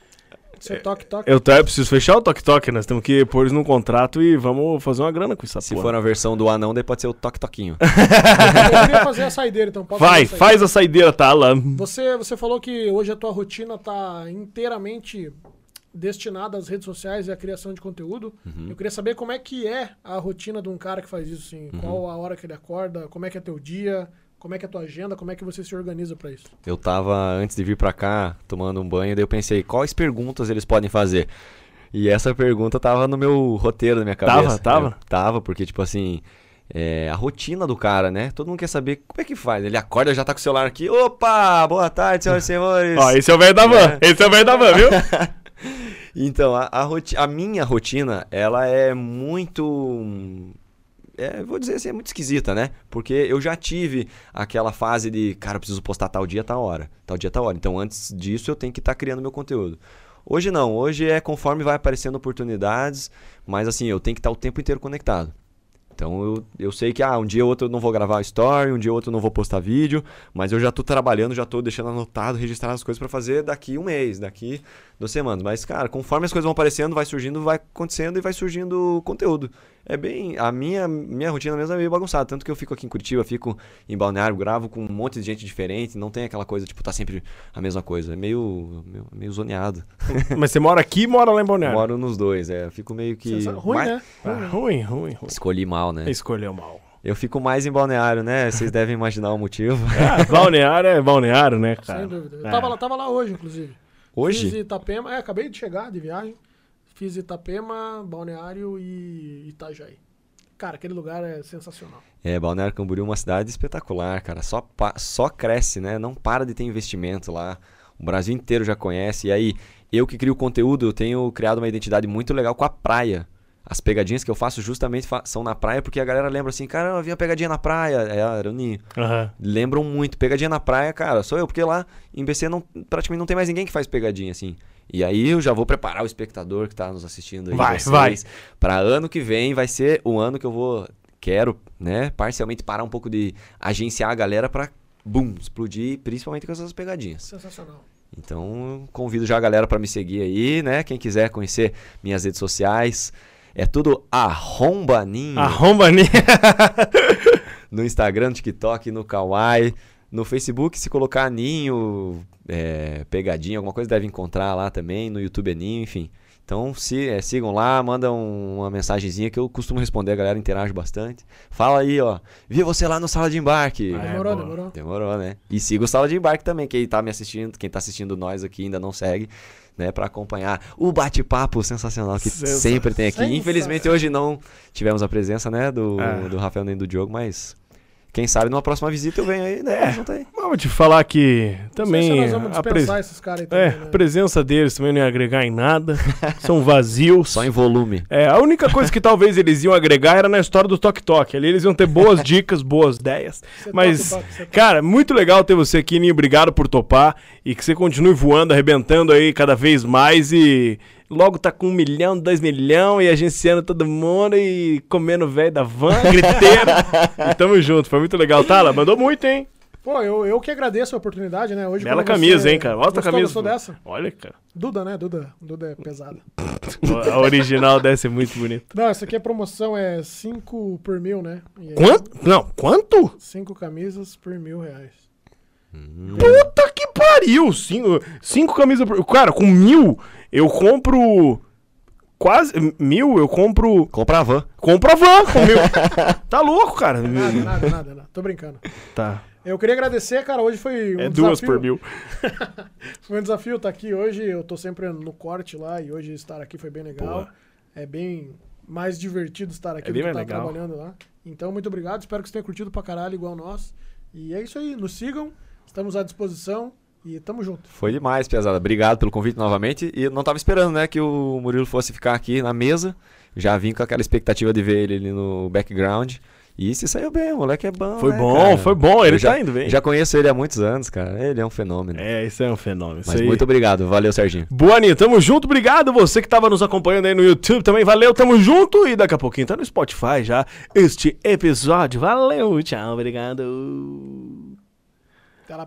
Você toque, toque. Eu, eu preciso fechar o toque-toque. Nós temos que pôr isso num contrato e vamos fazer uma grana com essa Se porra. for a versão do anão, daí pode ser o toque-toquinho. (laughs) Eu queria fazer a saideira, então. Posso Vai, fazer a saideira? faz a saideira, tá, Alan? Você, você falou que hoje a tua rotina tá inteiramente destinada às redes sociais e à criação de conteúdo. Uhum. Eu queria saber como é que é a rotina de um cara que faz isso, assim. Uhum. Qual a hora que ele acorda, como é que é teu dia, como é que é a tua agenda, como é que você se organiza pra isso. Eu tava, antes de vir pra cá, tomando um banho, daí eu pensei, quais perguntas eles podem fazer? E essa pergunta tava no meu roteiro, na minha cabeça. tava? Eu- tava, porque, tipo assim, é, a rotina do cara, né? Todo mundo quer saber como é que faz. Ele acorda, já tá com o celular aqui. Opa, boa tarde, senhoras e senhores. Ó, esse é o velho da van. É. Esse é o velho da van, viu? (laughs) Então, a, a, roti- a minha rotina, ela é muito. É, vou dizer assim, é muito esquisita, né? Porque eu já tive aquela fase de, cara, eu preciso postar tal dia, tal hora. Tal dia, tal hora. Então, antes disso, eu tenho que estar criando meu conteúdo. Hoje não, hoje é conforme vai aparecendo oportunidades, mas assim, eu tenho que estar o tempo inteiro conectado. Então eu, eu sei que ah, um dia ou outro eu não vou gravar story, um dia ou outro eu não vou postar vídeo, mas eu já tô trabalhando, já tô deixando anotado, registrado as coisas para fazer daqui um mês, daqui duas semanas. Mas, cara, conforme as coisas vão aparecendo, vai surgindo, vai acontecendo e vai surgindo conteúdo. É bem. A minha, minha rotina mesmo é meio bagunçada. Tanto que eu fico aqui em Curitiba, fico em Balneário, gravo com um monte de gente diferente, não tem aquela coisa, tipo, tá sempre a mesma coisa. É meio, meio, meio zoneado. (laughs) Mas você mora aqui e mora lá em Balneário? Moro nos dois, é. Eu fico meio que. Sensa- Ruim, mais- né? Ah, ruim, ruim, ruim. Escolhi mal, né? Escolheu mal. Eu fico mais em balneário, né? Vocês devem imaginar o motivo. (laughs) Ah, balneário é balneário, né, cara? Sem dúvida. Eu É. tava, lá, tava lá hoje, inclusive. Fiz Hoje? Itapema, é, acabei de chegar de viagem. Fiz Itapema, Balneário e Itajaí. Cara, aquele lugar é sensacional. É, Balneário Camboriú é uma cidade espetacular, cara. Só, só cresce, né? Não para de ter investimento lá. O Brasil inteiro já conhece. E aí, eu que crio conteúdo, eu tenho criado uma identidade muito legal com a praia. As pegadinhas que eu faço justamente fa- são na praia, porque a galera lembra assim, cara, eu vi uma pegadinha na praia. É, era o Ninho. Aham. Lembram muito. Pegadinha na praia, cara, sou eu, porque lá em BC não, praticamente não tem mais ninguém que faz pegadinha assim. E aí eu já vou preparar o espectador que tá nos assistindo aí. Vai, vocês, vai. Pra ano que vem vai ser o ano que eu vou. Quero, né, parcialmente parar um pouco de agenciar a galera pra, boom, explodir, principalmente com essas pegadinhas. Sensacional. Então, convido já a galera pra me seguir aí, né? Quem quiser conhecer minhas redes sociais, é tudo arrombaninho Arromba-ninha. (laughs) no Instagram, no TikTok, no Kawaii, no Facebook, se colocar Ninho, é, Pegadinha, alguma coisa deve encontrar lá também, no YouTube é Ninho, enfim. Então se, é, sigam lá, mandam uma mensagenzinha que eu costumo responder, a galera interage bastante. Fala aí, ó, vi você lá no Sala de Embarque. É, demorou, demorou. Demorou, né? E siga o Sala de Embarque também, quem tá me assistindo, quem tá assistindo nós aqui ainda não segue, né, Pra acompanhar o bate-papo sensacional que Sensa- sempre tem aqui. Infelizmente hoje não tivemos a presença, né, do, É. do Rafael nem do Diogo, mas quem sabe numa próxima visita eu venho aí, né, É. aí. Te falar que se também nós vamos a, pre- dispensar esses caras aí é, também, a né? presença deles também não ia agregar em nada. (laughs) São vazios. Só em volume. É, a única coisa que talvez eles iam agregar era na história do Tok Tok. Ali eles iam ter boas (laughs) dicas, boas ideias. Você Mas, toca, toca, você toca. cara, muito legal ter você aqui, Ninho. Obrigado por topar. E que você continue voando, arrebentando aí cada vez mais. E logo tá com um milhão, dois milhão e agenciando todo mundo e comendo velho da van, (laughs) griteiro. e tamo junto. Foi muito legal. Tala, mandou muito, hein? Pô, eu, eu que agradeço a oportunidade, né? Hoje, Bela camisa, você- hein, cara? Mostra a camisa. Gostou dessa? Olha, cara. Duda, né? Duda. Duda é pesada. A original deve ser muito bonita. Não, essa aqui é promoção, é 5 por mil, né? E aí, Quanto? Não, quanto? Cinco camisas por mil reais. Puta que pariu! Cinco, cinco camisas por. Cara, com mil eu compro. Quase. Mil eu compro. Compra a van. Compro a van com mil. (laughs) tá louco, cara. Nada, nada, nada, nada. Tô brincando. Tá. Eu queria agradecer, cara. Hoje foi um É duas desafio. por mil. (laughs) Foi um desafio estar aqui hoje. Eu tô sempre no corte lá e hoje estar aqui foi bem legal. Boa. É bem mais divertido estar aqui É do que mais estar legal. trabalhando lá. Então, muito obrigado. Espero que vocês tenham curtido pra caralho, igual nós. E é isso aí. Nos sigam. Estamos à disposição. E tamo junto. Foi demais, pesada. Obrigado pelo convite novamente. E eu não tava esperando, né, que o Murilo fosse ficar aqui na mesa. Já vim com aquela expectativa de ver ele ali no background. E se saiu bem, o moleque é bom. Foi né, bom, cara? foi bom. Ele Eu já, tá indo bem. Já conheço ele há muitos anos, cara. Ele é um fenômeno. É, isso é um fenômeno. Mas muito obrigado. Valeu, Serginho. Boa, Aninha. Tamo junto. Obrigado. Você que tava nos acompanhando aí no YouTube também. Valeu. Tamo junto. E daqui a pouquinho tá no Spotify já este episódio. Valeu. Tchau. Obrigado. Até lá,